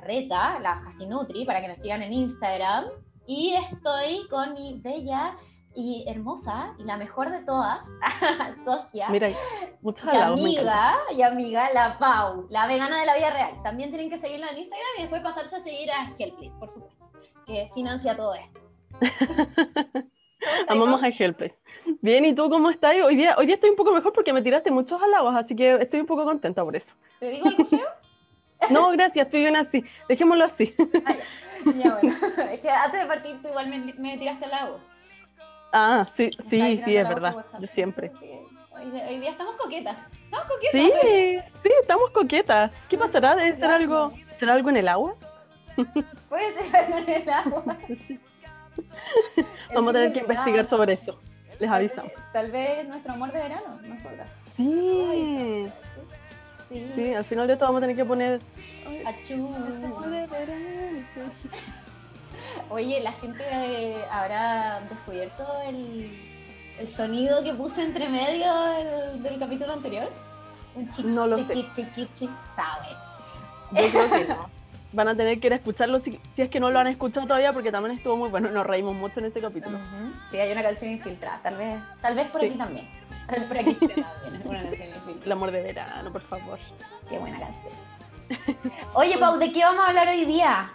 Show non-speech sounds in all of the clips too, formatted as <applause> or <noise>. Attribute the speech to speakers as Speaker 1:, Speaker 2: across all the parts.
Speaker 1: Legarreta, la Jacinutri, para que me sigan en Instagram. Y estoy con mi bella y hermosa y la mejor de todas, <laughs> socia.
Speaker 2: Mira, muchas
Speaker 1: y amiga y amiga, la Pau, la vegana de la vida real. También tienen que seguirla en Instagram y después pasarse a seguir a Helpless, por supuesto, que financia todo esto. <laughs>
Speaker 2: Amamos a Helpless. Bien, ¿y tú cómo estás? Hoy día, hoy día estoy un poco mejor porque me tiraste muchos halagos, así que estoy un poco contenta por eso.
Speaker 1: ¿Te digo algo feo? <laughs>
Speaker 2: No, gracias, estoy bien así. Dejémoslo así.
Speaker 1: Ah, ya. bueno. <laughs> Es que antes de partir tú igual me, me tiraste halagos.
Speaker 2: Ah, sí, sí, sí, es verdad. Yo siempre.
Speaker 1: Hoy, día estamos coquetas. Estamos coquetas.
Speaker 2: Sí, sí, estamos coquetas. ¿Qué pasará? ¿Debe ser algo, ¿será algo en el agua? <laughs>
Speaker 1: Puede ser algo en el agua. <laughs>
Speaker 2: Vamos a tener que investigar sobre eso. Les avisamos.
Speaker 1: Tal vez nuestro amor de verano, nosotras.
Speaker 2: Sí. Sí. sí, al final de todo vamos a tener que poner.
Speaker 1: Achú. Oye, la gente habrá descubierto el, el, sonido que puse entre medio del, del capítulo anterior.
Speaker 2: Un chiqui, no lo
Speaker 1: chiqui, sé. chiqui, chiqui,
Speaker 2: Yo creo que no. <laughs> Van a tener que ir a escucharlo si, si, es que no lo han escuchado todavía, porque también estuvo muy bueno. Nos reímos mucho en ese capítulo.
Speaker 1: Sí, hay una canción infiltrada. Tal vez, tal vez por aquí también. Tal vez por aquí <laughs> también. Una canción.
Speaker 2: El amor de verano, por favor.
Speaker 1: Qué buena canción. Oye, Pau, ¿de qué vamos a hablar hoy día?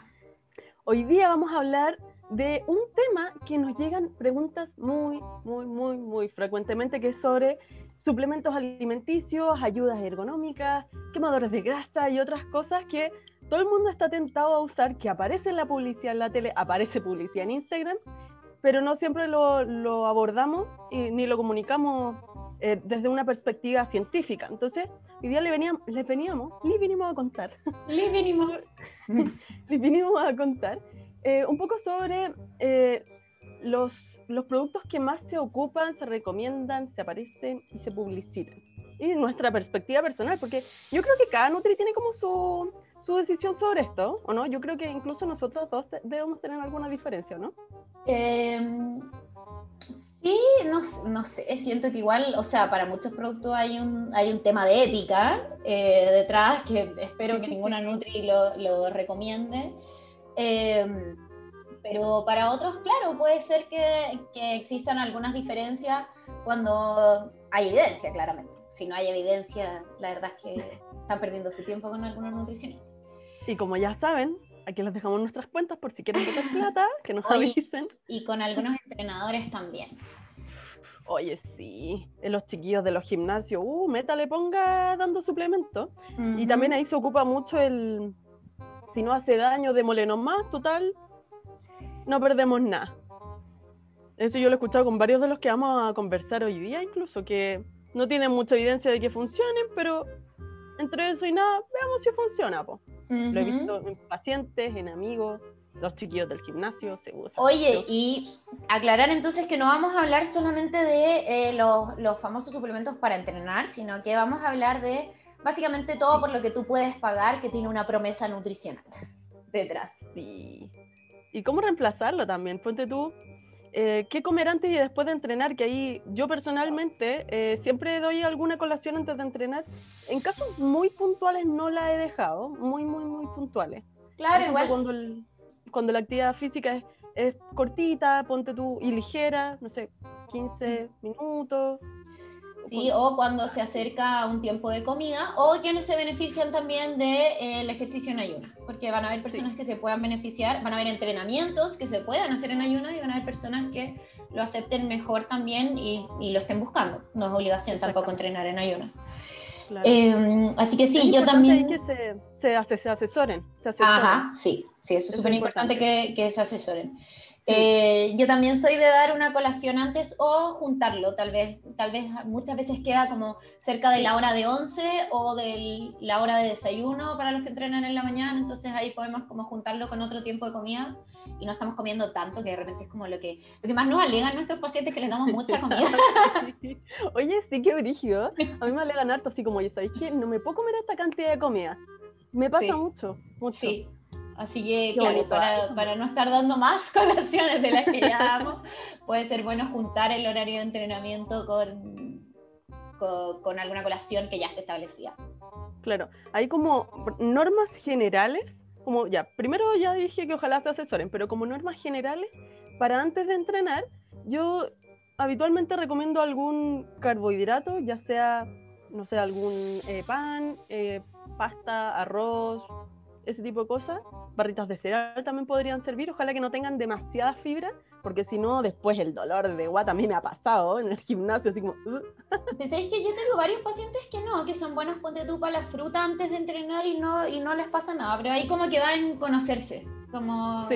Speaker 2: Hoy día vamos a hablar de un tema que nos llegan preguntas muy, muy, muy, muy frecuentemente, que es sobre suplementos alimenticios, ayudas ergonómicas, quemadores de grasa y otras cosas que todo el mundo está tentado a usar, que aparece en la publicidad en la tele, aparece publicidad en Instagram, pero no siempre lo, lo abordamos y, ni lo comunicamos eh, desde una perspectiva científica. Entonces, hoy día le veníamos, les veníamos, les vinimos a contar. <laughs>
Speaker 1: Les vinimos.
Speaker 2: les vinimos a contar eh, un poco sobre eh, los, los productos que más se ocupan, se recomiendan, se aparecen y se publicitan. Y nuestra perspectiva personal, porque yo creo que cada Nutri tiene como su, su decisión sobre esto, ¿o no? Yo creo que incluso nosotros dos debemos tener alguna diferencia, ¿no?
Speaker 1: Eh, Sí, no, no, sé, siento que igual, o sea, para muchos productos hay un, hay un tema de ética eh, detrás que espero que ninguna <laughs> Nutri lo, lo recomiende. Eh, pero para otros, claro, puede ser que, que, existan algunas diferencias cuando hay evidencia, claramente. Si no hay evidencia, la verdad es que están perdiendo su tiempo con algunos nutricionistas.
Speaker 2: Y como ya saben, aquí les dejamos nuestras cuentas por si quieren meter <laughs> plata, que nos avisen.
Speaker 1: Y con algunos entrenadores también.
Speaker 2: Oye, sí, los chiquillos de los gimnasios, uh, Meta le ponga dando suplemento. Y también ahí se ocupa mucho el, si no hace daño, démosle más, total, no perdemos nada. Eso yo lo he escuchado con varios de los que vamos a conversar hoy día, incluso, que no tienen mucha evidencia de que funcionen, pero entre eso y nada, veamos si funciona, po. Lo he visto en pacientes, en amigos, los chiquillos del gimnasio, seguro.
Speaker 1: Oye, y aclarar entonces que no vamos a hablar solamente de eh, los, los, famosos suplementos para entrenar, sino que vamos a hablar de básicamente todo por lo que tú puedes pagar que tiene una promesa nutricional detrás.
Speaker 2: Sí. ¿Y cómo reemplazarlo también? Ponte tú, eh, ¿qué comer antes y después de entrenar? Que ahí yo personalmente eh, siempre doy alguna colación antes de entrenar. En casos muy puntuales no la he dejado, muy, muy, muy puntuales.
Speaker 1: Claro, igual.
Speaker 2: Cuando, el, cuando, la actividad física es, es, cortita, ponte tú, y ligera, no sé, 15 minutos.
Speaker 1: Sí, o cuando se acerca un tiempo de comida, o quienes se benefician también del de, eh, ejercicio en ayuna, porque van a haber personas sí. que se puedan beneficiar, van a haber entrenamientos que se puedan hacer en ayuna y van a haber personas que lo acepten mejor también y, y lo estén buscando. No es obligación tampoco entrenar en ayuna. Claro. Eh, así que sí,
Speaker 2: es
Speaker 1: yo también...
Speaker 2: que se, se, se, asesoren, se asesoren.
Speaker 1: Ajá, sí, sí, eso es súper importante que, que se asesoren. Sí. Eh, yo también soy de dar una colación antes o juntarlo, tal vez, tal vez muchas veces queda como cerca de la hora de 11 o de la hora de desayuno para los que entrenan en la mañana, entonces ahí podemos como juntarlo con otro tiempo de comida y no estamos comiendo tanto que de repente es como lo que, lo que más nos alegan nuestros pacientes que les damos mucha comida. <laughs>
Speaker 2: Oye, sí que brígido, a mí me alegan harto así como, oye, ¿sabéis qué? No me puedo comer esta cantidad de comida. Me pasa
Speaker 1: Sí.
Speaker 2: mucho, mucho.
Speaker 1: Sí. Así que,
Speaker 2: Qué
Speaker 1: claro,
Speaker 2: bonito,
Speaker 1: para,
Speaker 2: eso.
Speaker 1: para no estar dando más <laughs> colaciones de las que ya damos, puede ser bueno juntar el horario de entrenamiento con, con, alguna colación que ya esté establecida.
Speaker 2: Claro, hay como normas generales, como ya, primero ya dije que ojalá se asesoren, pero como normas generales, para antes de entrenar, yo habitualmente recomiendo algún carbohidrato, ya sea, no sé, algún eh, pan, eh, pasta, arroz, ese tipo de cosas. Barritas de cereal también podrían servir, ojalá que no tengan demasiada fibra, porque si no, después el dolor de guata a mí me ha pasado en el gimnasio, así como...
Speaker 1: Pensáis que yo tengo varios pacientes que no, que son buenos, ponte tú para la fruta antes de entrenar y no, y no les pasa nada, pero ahí como que van a conocerse, como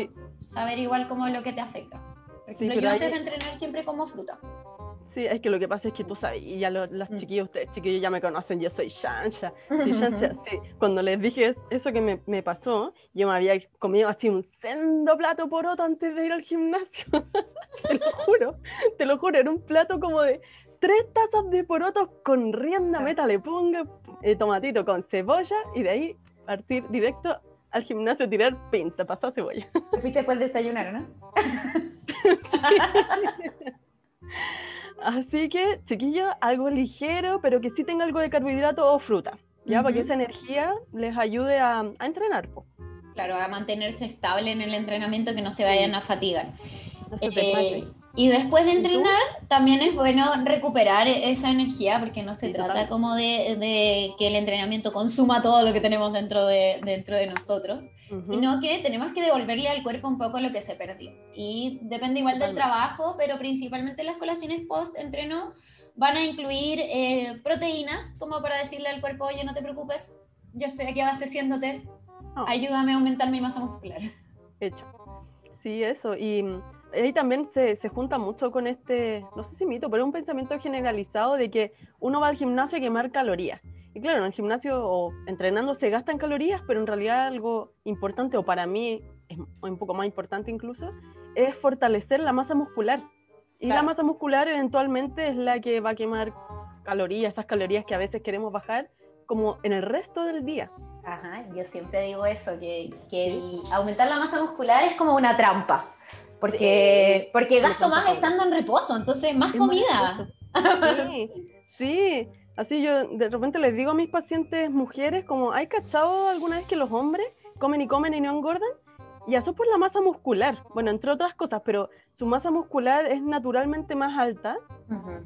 Speaker 1: saber igual como lo que te afecta. Sí, pero yo antes de entrenar siempre como fruta.
Speaker 2: Sí, es que lo que pasa es que tú sabes, y ya los, mm. chiquillos, ustedes chiquillos ya me conocen, yo soy Shansha. Sí, <laughs> Shansha, sí. Cuando les dije eso que me, me, pasó, yo me había comido así un sendo plato poroto antes de ir al gimnasio. <laughs> te lo juro, te lo juro, era un plato como de tres tazas de porotos con rienda meta, le pongo eh, tomatito con cebolla y de ahí partir directo al gimnasio, tirar pinta, pasar cebolla.
Speaker 1: Te fuiste después de desayunar, ¿no? <laughs>
Speaker 2: Así que, chiquillos, algo ligero, pero que sí tenga algo de carbohidrato o fruta, ¿ya? Para que esa energía les ayude a, entrenar.
Speaker 1: Claro, a mantenerse estable en el entrenamiento, que no se vayan a fatigar. Eh, y después de entrenar, también es bueno recuperar esa energía, porque no se trata como de, de, que el entrenamiento consuma todo lo que tenemos dentro de, dentro de nosotros, sino que tenemos que devolverle al cuerpo un poco lo que se perdió. Y depende igual del trabajo, pero principalmente las colaciones post-entreno van a incluir eh, proteínas, como para decirle al cuerpo, oye, no te preocupes, yo estoy aquí abasteciéndote, oh. ayúdame a aumentar mi masa muscular.
Speaker 2: Hecho. Sí, eso. Y ahí también se, se, junta mucho con este, no sé si mito, pero un pensamiento generalizado de que uno va al gimnasio a quemar calorías. Y claro, en el gimnasio o entrenando se gastan calorías, pero en realidad algo importante, o para mí es un poco más importante incluso, es fortalecer la masa muscular. Y la masa muscular eventualmente es la que va a quemar calorías, esas calorías que a veces queremos bajar, como en el resto del día.
Speaker 1: Ajá, yo siempre digo eso, que, que aumentar la masa muscular es como una trampa, porque, porque gasto más estando en reposo, entonces más comida.
Speaker 2: sí, sí, Así yo de repente les digo a mis pacientes mujeres, como, ¿hay cachado alguna vez que los hombres comen y comen y no engordan? Y eso por la masa muscular, bueno, entre otras cosas, pero su masa muscular es naturalmente más alta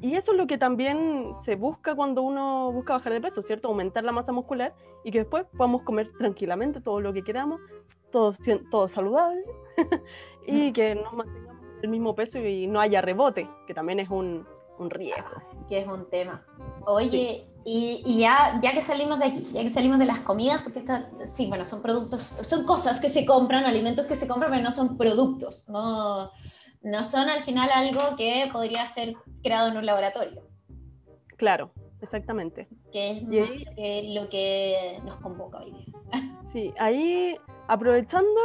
Speaker 2: y eso es lo que también se busca cuando uno busca bajar de peso, ¿cierto? Aumentar la masa muscular y que después podamos comer tranquilamente todo lo que queramos, todo, todo saludable <laughs> y que nos mantengamos el mismo peso y no haya rebote, que también es un, un riesgo.
Speaker 1: Que es un tema. Oye, y, ya, ya que salimos de aquí, ya que salimos de las comidas, porque está, sí, bueno, son productos, son cosas que se compran, alimentos que se compran, pero no son productos, no, no son al final algo que podría ser creado en un laboratorio.
Speaker 2: Claro, exactamente.
Speaker 1: Que es lo que nos convoca hoy día.
Speaker 2: Sí, ahí aprovechando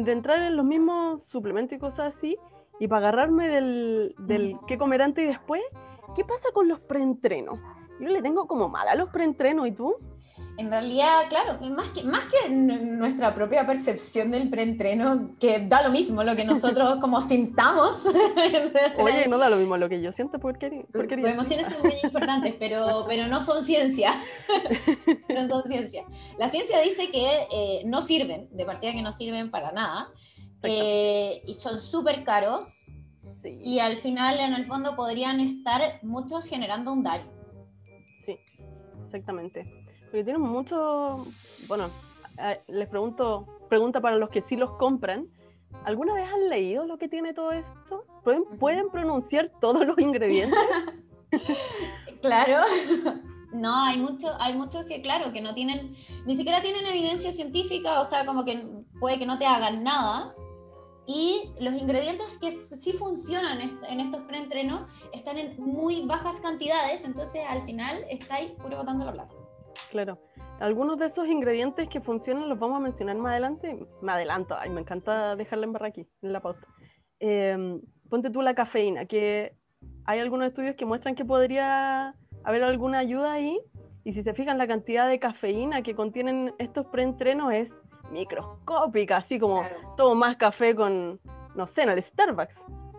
Speaker 2: de entrar en los mismos suplementos y cosas así, y para agarrarme del, del qué comer antes y después, ¿qué pasa con los preentrenos? Yo le tengo como mal a los preentrenos, ¿y tú?
Speaker 1: En realidad, claro, más que, más que nuestra propia percepción del preentreno, que da lo mismo lo que nosotros <laughs> como sintamos. <laughs>
Speaker 2: Oye, no da lo mismo lo que yo siento porque Tus
Speaker 1: emociones son muy <laughs> importantes, pero, pero no son ciencia. no son ciencia. La ciencia dice que eh, no sirven, de partida que no sirven para nada. Eh, y son súper caros. Y al final, en el fondo, podrían estar muchos generando un daño.
Speaker 2: Sí, exactamente. Porque tienen mucho. Bueno, les pregunto, pregunta para los que sí los compran. ¿Alguna vez han leído lo que tiene todo esto? ¿Pueden, ¿pueden pronunciar todos los ingredientes? <laughs> <laughs>
Speaker 1: claro. No, hay muchos, hay muchos que, claro, que no tienen, ni siquiera tienen evidencia científica, o sea, como que puede que no te hagan nada, y los ingredientes que sí funcionan en estos preentrenos están en muy bajas cantidades, entonces al final estáis puro botando la plata.
Speaker 2: Claro. Algunos de esos ingredientes que funcionan los vamos a mencionar más adelante. Me adelanto, ay, me encanta dejarla en barra aquí, en la pauta. Em, ponte tú la cafeína, que hay algunos estudios que muestran que podría haber alguna ayuda ahí. Y si se fijan, la cantidad de cafeína que contienen estos preentrenos es microscópica, así como todo más café con, no sé, en el Starbucks.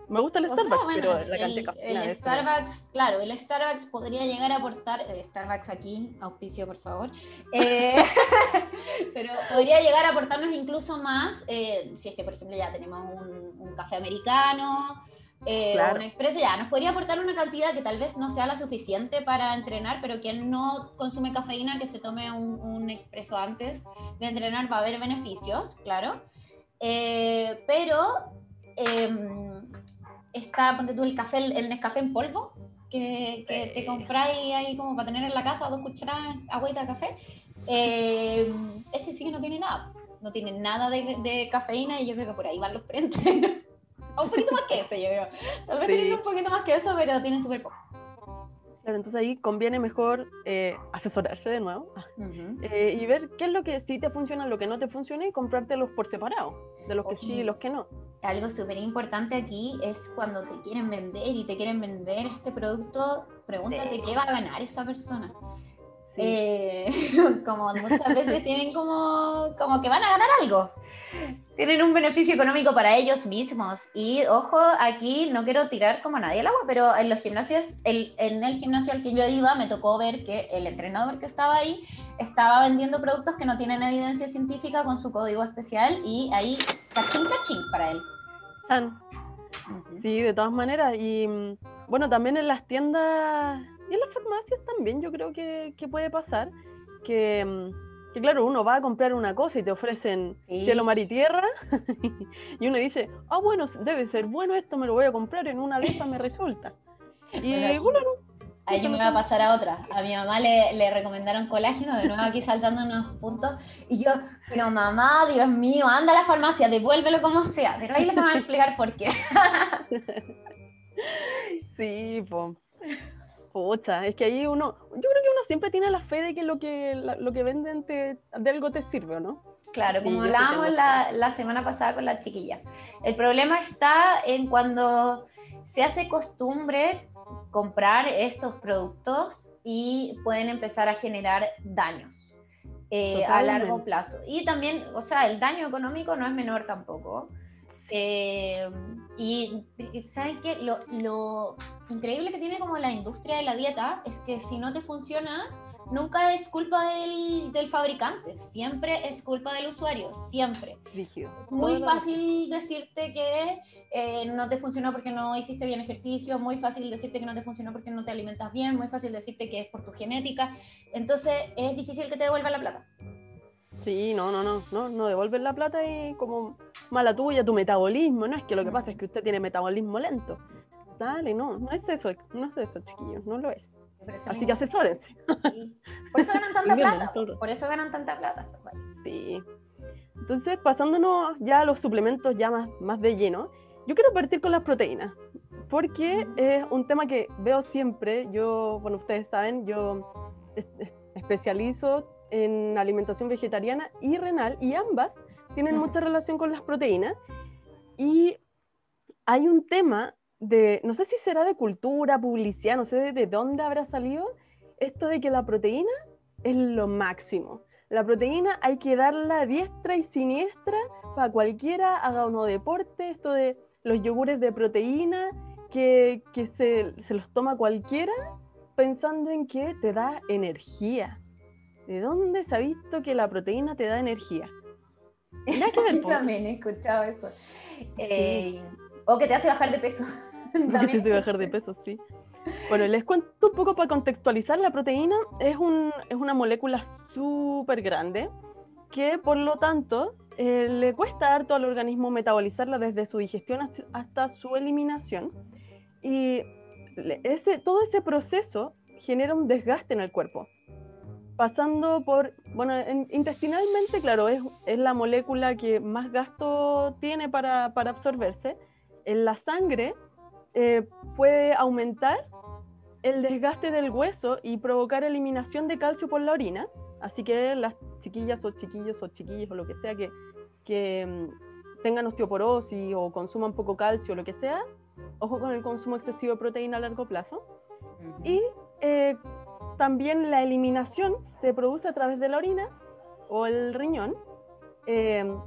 Speaker 2: Me gusta el Starbucks, pero la cantidad
Speaker 1: el, el Starbucks, claro, el Starbucks podría llegar a aportar, el Starbucks aquí, auspicio por favor, eh, <laughs> pero podría llegar a aportarnos incluso más eh, si es que, por ejemplo, ya tenemos un, un café americano, eh, un expreso ya nos podría aportar una cantidad que tal vez no sea la suficiente para entrenar, pero quien no consume cafeína, que se tome un, un expreso antes de entrenar va a haber beneficios, claro. Eh, pero em, está, ponte tú el café, el Nescafé en polvo, que, que te compráis ahí como para tener en la casa dos cucharadas agüita de café. Em, ese sí que no tiene nada, no tiene nada de, de, cafeína y yo creo que por ahí van los preentrenos <laughs> un poquito más que eso, yo creo. Tal vez tienen un poquito más que eso, pero tienen súper poco.
Speaker 2: Claro, entonces ahí conviene mejor eh, asesorarse de nuevo eh, y ver qué es lo que sí te funciona, lo que no te funciona y comprártelos por separado, de los que sí y los que no.
Speaker 1: Algo súper importante aquí es cuando te quieren vender y te quieren vender este producto, pregúntate qué va a ganar esa persona. Eh, <laughs> como muchas veces tienen como, como que van a ganar algo. Tienen un beneficio económico para ellos mismos. Y ojo, aquí no quiero tirar como a nadie al agua, pero en los gimnasios, el, en el gimnasio al que yo iba, me tocó ver que el entrenador que estaba ahí estaba vendiendo productos que no tienen evidencia científica con su código especial y ahí cachín cachín para él.
Speaker 2: Sí, de todas maneras. Y mm, bueno, también en las tiendas y en las farmacias también yo creo que, que puede pasar que, mm, que, claro, uno va a comprar una cosa y te ofrecen cielo, mar y tierra <laughs> y uno dice, ah, bueno, debe ser bueno esto, me lo voy a comprar, en una de esas me resulta. Y bueno,
Speaker 1: Ahí yo me voy a pasar a otra. A mi mamá le, le, recomendaron colágeno, de nuevo aquí saltando unos puntos. Y yo, pero mamá, Dios mío, anda a la farmacia, devuélvelo como sea. Pero ahí les van a explicar por qué. <laughs>
Speaker 2: sí, pues. Pucha, es que ahí uno, yo siempre tiene la fe de que lo que, lo que venden te, de algo te sirve, ¿no?
Speaker 1: Claro, como hablábamos la, la, semana pasada con la chiquilla. El problema está en cuando se hace costumbre comprar estos productos y pueden empezar a generar daños eh, a largo plazo. Y también, o sea, el daño económico no es menor tampoco. Eh, y ¿saben qué? Lo, lo, increíble que tiene como la industria de la dieta es que si no te funciona, nunca es culpa del, del fabricante, siempre es culpa del usuario, siempre. Es muy fácil decirte que eh, no te funcionó porque no hiciste bien ejercicio, muy fácil decirte que no te funcionó porque no te alimentas bien, muy fácil decirte que es por tu genética, entonces es difícil que te devuelva la plata.
Speaker 2: Sí, no, no, no, no, no devuelven la plata y como mala tuya, tu metabolismo, no es que lo que pasa es que usted tiene metabolismo lento. Dale, no, no es eso, no es eso, chiquillos, no lo es. Así que asesórense. <laughs>
Speaker 1: Por eso ganan tanta plata, por eso ganan tanta plata.
Speaker 2: Sí. Entonces, pasándonos ya a los suplementos ya más, más de lleno, yo quiero partir con las proteínas, porque es un tema que veo siempre. Yo, bueno, ustedes saben, yo especializo en alimentación vegetariana y renal, y ambas tienen mucha relación con las proteínas. Y hay un tema de, no sé si será de cultura, publicidad, no sé de dónde habrá salido, esto de que la proteína es lo máximo. La proteína hay que darla diestra y siniestra para cualquiera haga uno deporte, esto de los yogures de proteína, que, que se, se los toma cualquiera pensando en que te da energía. ¿De dónde se ha visto que la proteína te da energía? <laughs>
Speaker 1: Yo también he escuchado eso. Eh, o que te hace bajar de peso.
Speaker 2: Que te hace bajar de peso, sí. Bueno, les cuento un poco para contextualizar. La proteína es, un, es una molécula súper grande que, por lo tanto, eh, le cuesta harto al organismo metabolizarla desde su digestión hasta su eliminación. Y ese, todo ese proceso genera un desgaste en el cuerpo pasando por, bueno, intestinalmente, claro, es, es, la molécula que más gasto tiene para, para absorberse. En la sangre eh, puede aumentar el desgaste del hueso y provocar eliminación de calcio por la orina. Así que las chiquillas o chiquillos o chiquillos o lo que sea que, que mm, tengan osteoporosis o consuman poco calcio o lo que sea, ojo con el consumo excesivo de proteína a largo plazo. Y eh, también la eliminación se produce a través de la orina o el riñón. Em,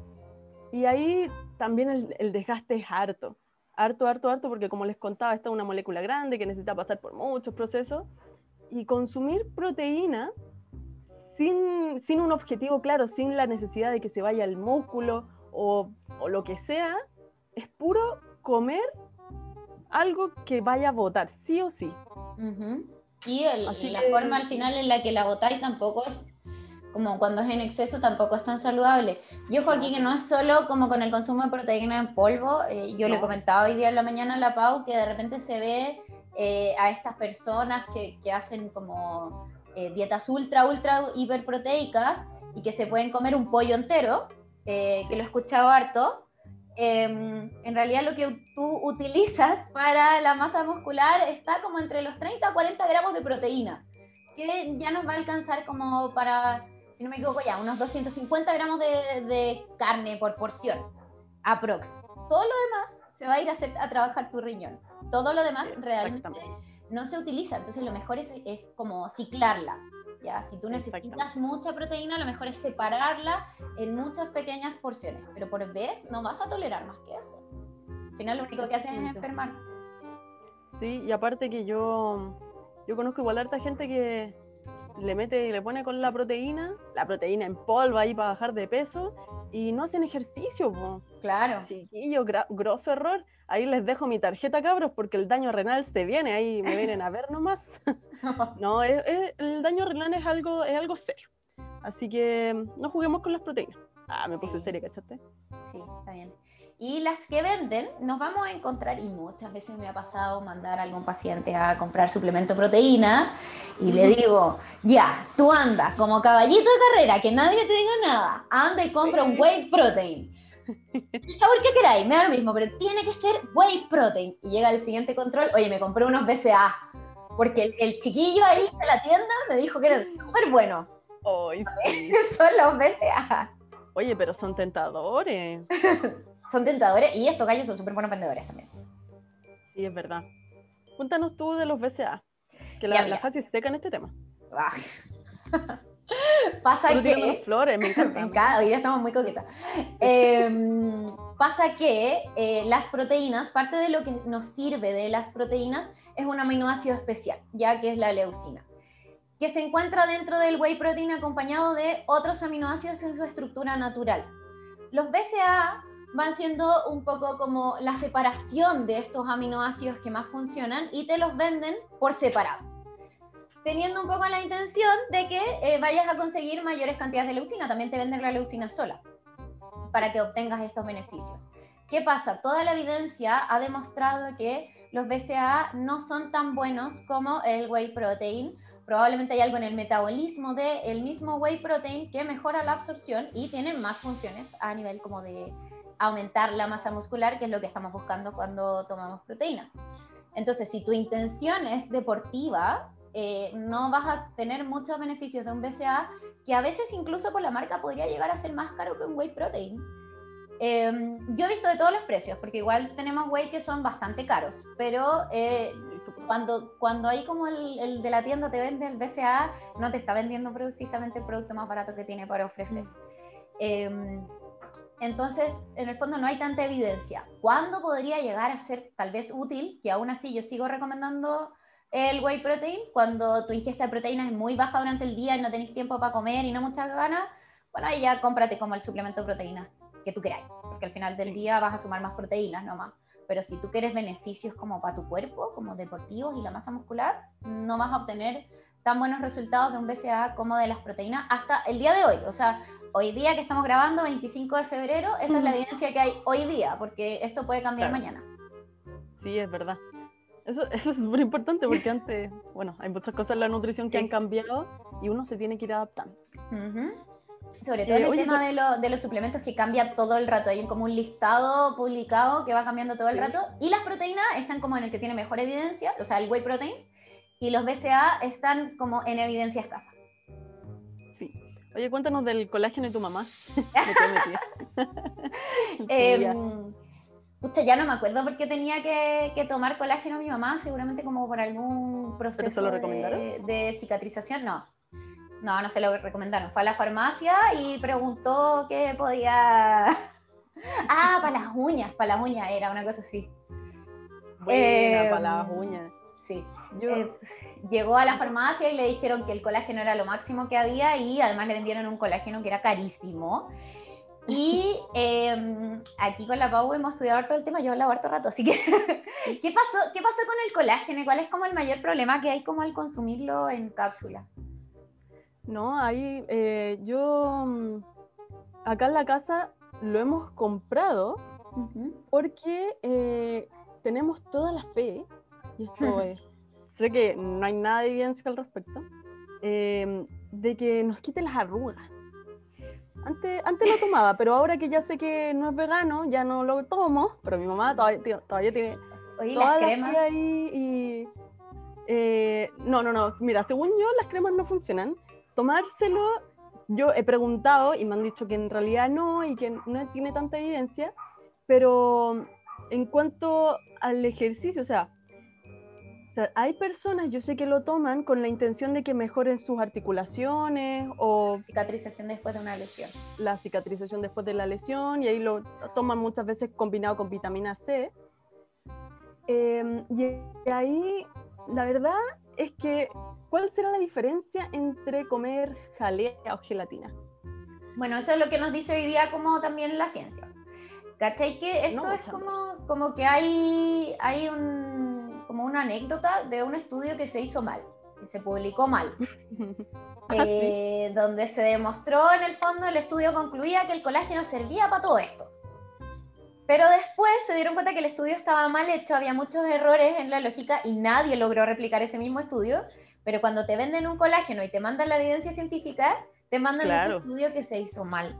Speaker 2: y ahí también el, desgaste es harto. Harto, harto, harto, porque como les contaba, esta es una molécula grande que necesita pasar por muchos procesos. Y consumir proteína sin, sin un objetivo claro, sin la necesidad de que se vaya al músculo o, o lo que sea, es puro comer algo que vaya a votar, sí o sí.
Speaker 1: Y la forma al final en la que la botáis tampoco es como cuando es en exceso tampoco es tan saludable. Yo ojo aquí que no es solo como con el consumo de proteína en polvo, eh, yo le comentaba hoy día en la mañana a la Pau que de repente se ve eh, a estas personas que, que hacen como eh, dietas ultra, ultra hiperproteicas y que se pueden comer un pollo entero, que lo he escuchado harto, Em, en realidad lo que tú utilizas para la masa muscular está como entre los 30 a 40 gramos de proteína, que ya nos va a alcanzar como para, si no me equivoco ya, unos 250 gramos de, carne por porción, aprox. Todo lo demás se va a ir a, hacer, a trabajar tu riñón. Todo lo demás realmente no se utiliza, entonces lo mejor es, es como ciclarla. ¿ya? Si tú necesitas mucha proteína, lo mejor es separarla en muchas pequeñas porciones, pero por vez no vas a tolerar más que eso. Al final lo único que haces es enfermar.
Speaker 2: Sí, y aparte que yo, yo conozco igual a harta gente que le mete y le pone con la proteína, la proteína en polvo ahí para bajar de peso y no hacen ejercicio.
Speaker 1: Claro.
Speaker 2: Chiquillo, grosso error. Ahí les dejo mi tarjeta, cabros, porque el daño renal se viene, ahí me vienen a ver nomás. <laughs> no, el daño renal es algo, es algo serio. Así que no juguemos con las proteínas. Ah, me puse serio, ¿cachaste?
Speaker 1: Sí, está bien. Y las que venden, nos vamos a encontrar, y muchas veces me ha pasado mandar a algún paciente a comprar suplemento proteína y le digo, ya, tú andas como caballito de carrera, que nadie te diga nada, anda y compra un whey protein. <laughs> El sabor que queráis, me da lo mismo, pero tiene que ser whey protein. Y llega el siguiente control, oye, me compré unos BCA, porque el, chiquillo ahí de la tienda me dijo que era súper bueno.
Speaker 2: Hoy sí. <laughs>
Speaker 1: son los BCA.
Speaker 2: Oye, pero son tentadores. <laughs>
Speaker 1: son tentadores y estos gallos son súper buenos vendedores también.
Speaker 2: Sí, es verdad. Cuéntanos tú de los BCA, que la, la fase seca en este tema.
Speaker 1: Ah. <laughs> pasa que...
Speaker 2: flores, me <laughs> encanta.
Speaker 1: hoy ya estamos muy coquetas. Em, pasa que eh, las proteínas, parte de lo que nos sirve de las proteínas es un aminoácido especial, ya que es la leucina, que se encuentra dentro del whey protein acompañado de otros aminoácidos en su estructura natural. Los BCA van siendo un poco como la separación de estos aminoácidos que más funcionan y te los venden por separado, teniendo un poco la intención de que eh, vayas a conseguir mayores cantidades de leucina. También te venden la leucina sola para que obtengas estos beneficios. ¿Qué pasa? Toda la evidencia ha demostrado que los BCAA no son tan buenos como el whey protein. Probablemente hay algo en el metabolismo del mismo whey protein que mejora la absorción y tiene más funciones a nivel como de aumentar la masa muscular, que es lo que estamos buscando cuando tomamos proteína. Entonces, si tu intención es deportiva, eh, no vas a tener muchos beneficios de un BCA, que a veces incluso por la marca podría llegar a ser más caro que un whey protein. Em, yo he visto de todos los precios, porque igual tenemos whey que son bastante caros, pero eh, cuando, cuando hay como el, de la tienda te vende el BCA, no te está vendiendo precisamente el producto más barato que tiene para ofrecer. Mm. Em, entonces, en el fondo no hay tanta evidencia. ¿Cuándo podría llegar a ser tal vez útil? Que aún así yo sigo recomendando el whey protein. Cuando tu ingesta de proteínas es muy baja durante el día y no tenéis tiempo para comer y no muchas ganas, bueno, ahí ya cómprate como el suplemento de proteínas que tú queráis. Porque al final del día vas a sumar más proteínas nomás. Pero si tú quieres beneficios como para tu cuerpo, como deportivos y la masa muscular, no vas a obtener tan buenos resultados de un BCA como de las proteínas hasta el día de hoy. O sea, hoy día que estamos grabando, 25 de febrero, esa es la evidencia que hay hoy día, porque esto puede cambiar mañana.
Speaker 2: Sí, es verdad. Eso, <laughs> eso es muy importante porque antes, bueno, hay muchas cosas en la nutrición que han cambiado y uno se tiene que ir adaptando.
Speaker 1: Sobre todo el tema de, de, los suplementos que cambia todo el rato. Hay como un listado publicado que va cambiando todo el rato. Y las proteínas están como en el que tiene mejor evidencia, o sea, el whey protein. Y los BCA están como en evidencia escasa.
Speaker 2: Oye, cuéntanos del colágeno y tu mamá. <laughs>
Speaker 1: eh, <laughs> ya no me acuerdo por qué tenía que, tomar colágeno mi mamá, seguramente como por algún proceso De, cicatrización, no. No, no se lo recomendaron. Fue a la farmacia y preguntó qué podía. <laughs> Ah, para las uñas, para las uñas era una cosa así.
Speaker 2: Buena, para las uñas.
Speaker 1: Sí. Eh, llegó a la farmacia y le dijeron que el colágeno era lo máximo que había y además le vendieron un colágeno que era carísimo. Y <laughs> em, aquí con la Pau hemos estudiado todo el tema, yo hablado harto rato, así que <laughs> ¿qué pasó, ¿qué pasó con el colágeno? ¿Cuál es como el mayor problema que hay como al consumirlo en cápsula?
Speaker 2: No, ahí eh, yo mm, acá en la casa lo hemos comprado porque eh, tenemos toda la fe, y esto es, <laughs> sé que no hay nada de evidencia al respecto, em, de que nos quite las arrugas. Antes, antes lo tomaba, pero ahora que ya sé que no es vegano, ya no lo tomo, pero mi mamá todavía, todavía tiene
Speaker 1: Oye, las cremas.
Speaker 2: Ahí y, eh, no, no, no, mira, según yo las cremas no funcionan. Tomárselo, yo he preguntado y me han dicho que en realidad no y que no tiene tanta evidencia, pero en cuanto al ejercicio, o sea, hay personas, yo sé que lo toman con la intención de que mejoren sus articulaciones o...
Speaker 1: Cicatrización después de una lesión.
Speaker 2: La cicatrización después de la lesión y ahí lo toman muchas veces combinado con vitamina C. Em, y ahí, la verdad es que, ¿cuál será la diferencia entre comer jalea o gelatina?
Speaker 1: Bueno, eso es lo que nos dice hoy día como también la ciencia. ¿Cachai? Que esto es como, como que hay, hay un como una anécdota de un estudio que se hizo mal, que se publicó mal, <laughs> ah, eh, donde se demostró en el fondo, el estudio concluía que el colágeno servía para todo esto. Pero después se dieron cuenta que el estudio estaba mal hecho, había muchos errores en la lógica y nadie logró replicar ese mismo estudio. Pero cuando te venden un colágeno y te mandan la evidencia científica, te mandan ese estudio que se hizo mal.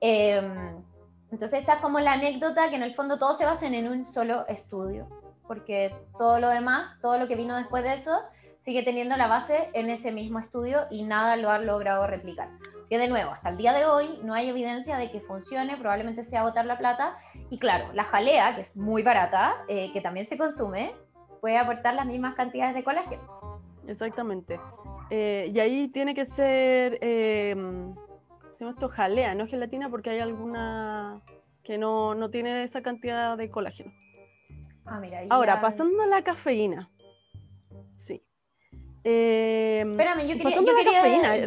Speaker 1: Em, entonces, esta es como la anécdota que en el fondo todos se basan en un solo estudio porque todo lo demás, todo lo que vino después de eso, sigue teniendo la base en ese mismo estudio y nada lo ha logrado replicar. Que de nuevo, hasta el día de hoy no hay evidencia de que funcione, probablemente sea botar la plata. Y claro, la jalea, que es muy barata, eh, que también se consume, puede aportar las mismas cantidades de colágeno.
Speaker 2: Exactamente. Eh, y ahí tiene que ser, eh, se llama esto jalea, no gelatina, porque hay alguna que no, no tiene esa cantidad de colágeno.
Speaker 1: Ah,
Speaker 2: Ahora, pasando a la cafeína. Sí.
Speaker 1: Em, Espérame, yo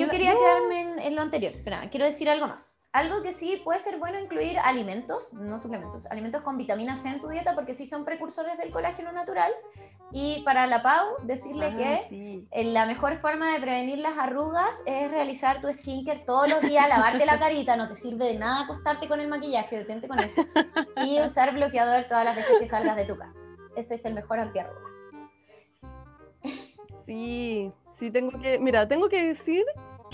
Speaker 1: quería, quedarme en, lo anterior. Espera, quiero decir algo más. Algo que sí puede ser bueno incluir alimentos, no suplementos, alimentos con vitamina C en tu dieta porque sí son precursores del colágeno natural. Y para la Pau, decirle ah, que la mejor forma de prevenir las arrugas es realizar tu skincare todos los días, lavarte la <laughs> carita, no te sirve de nada acostarte con el maquillaje, detente con eso. Y usar bloqueador todas las veces que salgas de tu casa. Ese es el mejor antiarrugas.
Speaker 2: Sí, sí, tengo que, mira, tengo que decir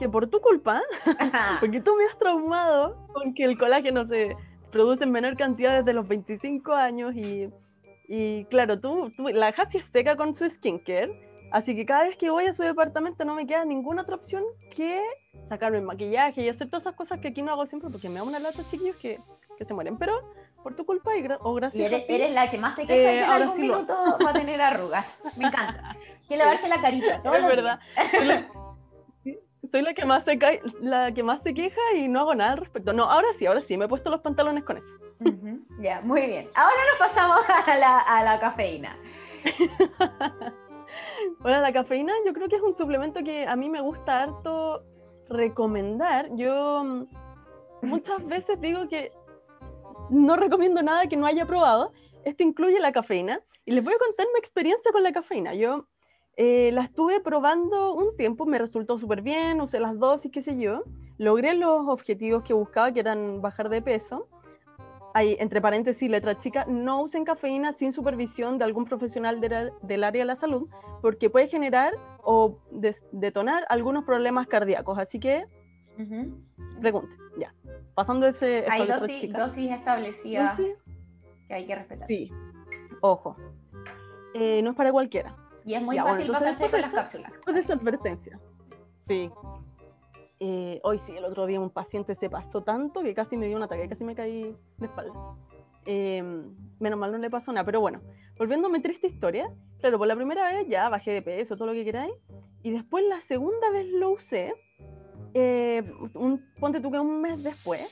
Speaker 2: que por tu culpa, <laughs> porque tú me has traumado con que el colágeno se produce en menor cantidad desde los 25 años y, y claro, tú, tú la Jassi es seca con su skincare, así que cada vez que voy a su departamento no me queda ninguna otra opción que sacarme el maquillaje y hacer todas esas cosas que aquí no hago siempre porque me da una lata, chiquillos, que, que se mueren, pero por tu culpa y o gracias.
Speaker 1: Y eres, la que más se queja eh, que en algún minuto va a tener arrugas. Me encanta. <laughs> Que lavarse la carita.
Speaker 2: es verdad soy la que más se cae, la que más se queja y no hago nada al respecto. No, ahora sí, ahora sí, me he puesto los pantalones con eso.
Speaker 1: Ya, muy bien. Ahora nos pasamos <laughs> a la, a la cafeína. <laughs>
Speaker 2: bueno, la cafeína yo creo que es un suplemento que a mí me gusta harto recomendar. Yo mm, muchas veces digo que no recomiendo nada que no haya probado. Esto incluye la cafeína. Y les voy a contar mi experiencia con la cafeína. Yo eh, la estuve probando un tiempo, me resultó súper bien, usé las dosis, qué sé yo. Logré los objetivos que buscaba, que eran bajar de peso. Hay, entre paréntesis, letra chica, no usen cafeína sin supervisión de algún profesional del área de la salud, porque puede generar o detonar algunos problemas cardíacos. Así que, pregunte, ya. Pasando ese...
Speaker 1: Hay dosis, establecidas que hay que respetar.
Speaker 2: Sí, ojo. Eh, no es para cualquiera.
Speaker 1: Y es muy fácil pasarse con las cápsulas.
Speaker 2: Con esa advertencia. Sí. Eh, hoy sí, el otro día un paciente se pasó tanto que casi me dio un ataque, casi me caí de espalda. Em, menos mal no le pasó nada, pero bueno, volviendo a triste historia, claro, por la primera vez ya bajé de peso, todo lo que queráis, y después la segunda vez lo usé, eh, un, ponte tú que un mes después,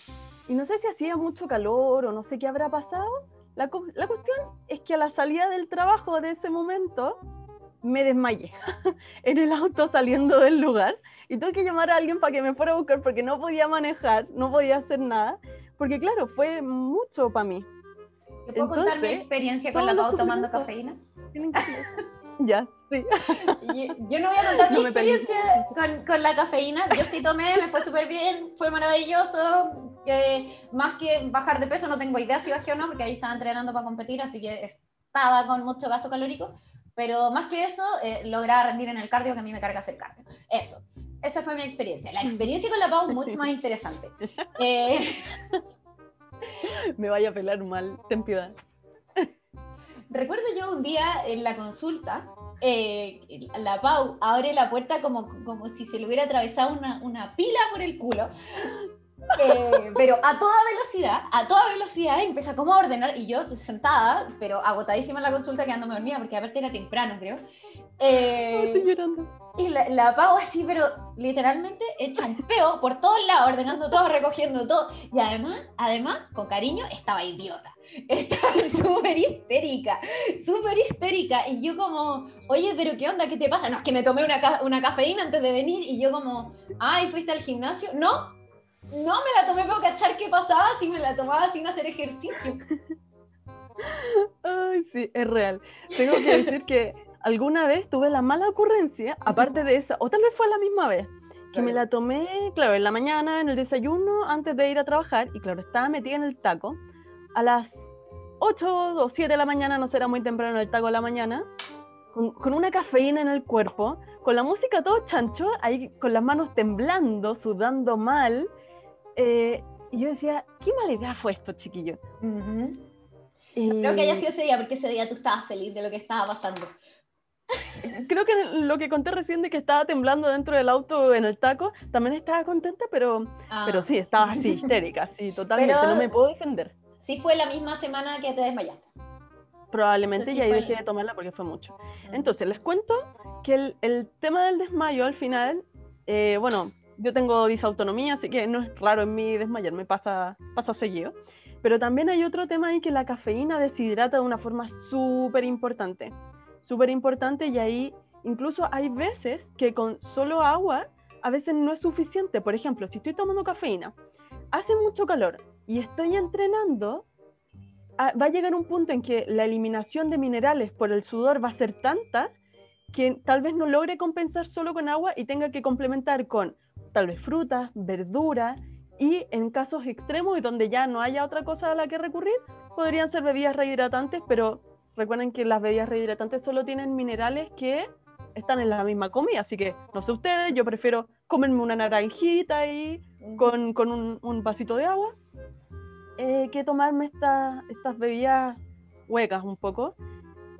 Speaker 2: y no sé si hacía mucho calor o no sé qué habrá pasado, La, la cuestión es que a la salida del trabajo de ese momento me desmayé <laughs> en el auto saliendo del lugar y tuve que llamar a alguien para que me fuera a buscar porque no podía manejar, no podía hacer nada, porque claro, fue mucho para mí.
Speaker 1: ¿Te puedo contar mi experiencia con la Pau tomando cafeína? <laughs>
Speaker 2: Ya, sí. <laughs>
Speaker 1: Yo, no voy a contar mi experiencia con, con, la cafeína. Yo sí tomé, me fue súper bien, fue maravilloso. Que más que bajar de peso, no tengo idea si bajé o no, porque ahí estaba entrenando para competir, así que estaba con mucho gasto calórico. Pero más que eso, eh, lograr rendir en el cardio, que a mí me carga hacer cardio. Eso. Esa fue mi experiencia. La experiencia con la Pau mucho más interesante. <laughs> Eh...
Speaker 2: Me vaya a pelar mal, ten piedad.
Speaker 1: Recuerdo yo un día en la consulta, eh, la Pau abre la puerta como, como si se le hubiera atravesado una, una pila por el culo. Eh, pero a toda velocidad, a toda velocidad, empieza como a ordenar y yo sentada, pero agotadísima en la consulta, quedándome dormida, porque aparte era temprano, creo.
Speaker 2: Eh, estoy llorando.
Speaker 1: Y la, la así, pero literalmente hecha un peo por todos lados, ordenando todo, recogiendo todo. Y además, además, con cariño, estaba idiota. Estaba <laughs> súper histérica, súper histérica. Y yo como, oye, pero ¿qué onda? ¿Qué te pasa? No, es que me tomé una, una cafeína antes de venir y yo como, ay, ¿fuiste al gimnasio? No, no me la tomé para cachar qué pasaba si me la tomaba sin hacer ejercicio.
Speaker 2: Ay, sí, es real. Tengo que decir que alguna vez tuve la mala ocurrencia, aparte de esa, o tal vez fue la misma vez, que me la tomé, claro, en la mañana, en el desayuno, antes de ir a trabajar, y claro, estaba metida en el taco, a las 8 o 7 de la mañana, no será muy temprano el taco de la mañana, con, una cafeína en el cuerpo, con la música todo chancho, ahí con las manos temblando, sudando mal, eh, y yo decía, qué mala idea fue esto, chiquillo.
Speaker 1: Creo que haya sido ese día, porque ese día tú estabas feliz de lo que estaba pasando. <laughs>
Speaker 2: Creo que lo que conté recién de que estaba temblando dentro del auto en el taco, también estaba contenta, pero, ah. pero sí, estaba <laughs> así histérica, sí, totalmente, no me puedo defender.
Speaker 1: Sí fue la misma semana que te desmayaste.
Speaker 2: Probablemente ya ahí dejé de tomarla porque fue mucho. Entonces, les cuento que el, el tema del desmayo al final, eh, bueno, yo tengo disautonomía, así que no es raro en mí desmayar, me pasa, pasa seguido. Pero también hay otro tema ahí que la cafeína deshidrata de una forma súper importante súper importante y ahí incluso hay veces que con solo agua a veces no es suficiente. Por ejemplo, si estoy tomando cafeína, hace mucho calor y estoy entrenando, va a llegar un punto en que la eliminación de minerales por el sudor va a ser tanta que tal vez no logre compensar solo con agua y tenga que complementar con tal vez frutas, verduras y en casos extremos y donde ya no haya otra cosa a la que recurrir, podrían ser bebidas rehidratantes, pero Recuerden que las bebidas rehidratantes solo tienen minerales que están en la misma comida, así que no sé ustedes, yo prefiero comerme una naranjita ahí con, con un, un, vasito de agua eh, que tomarme esta, estas bebidas huecas un poco.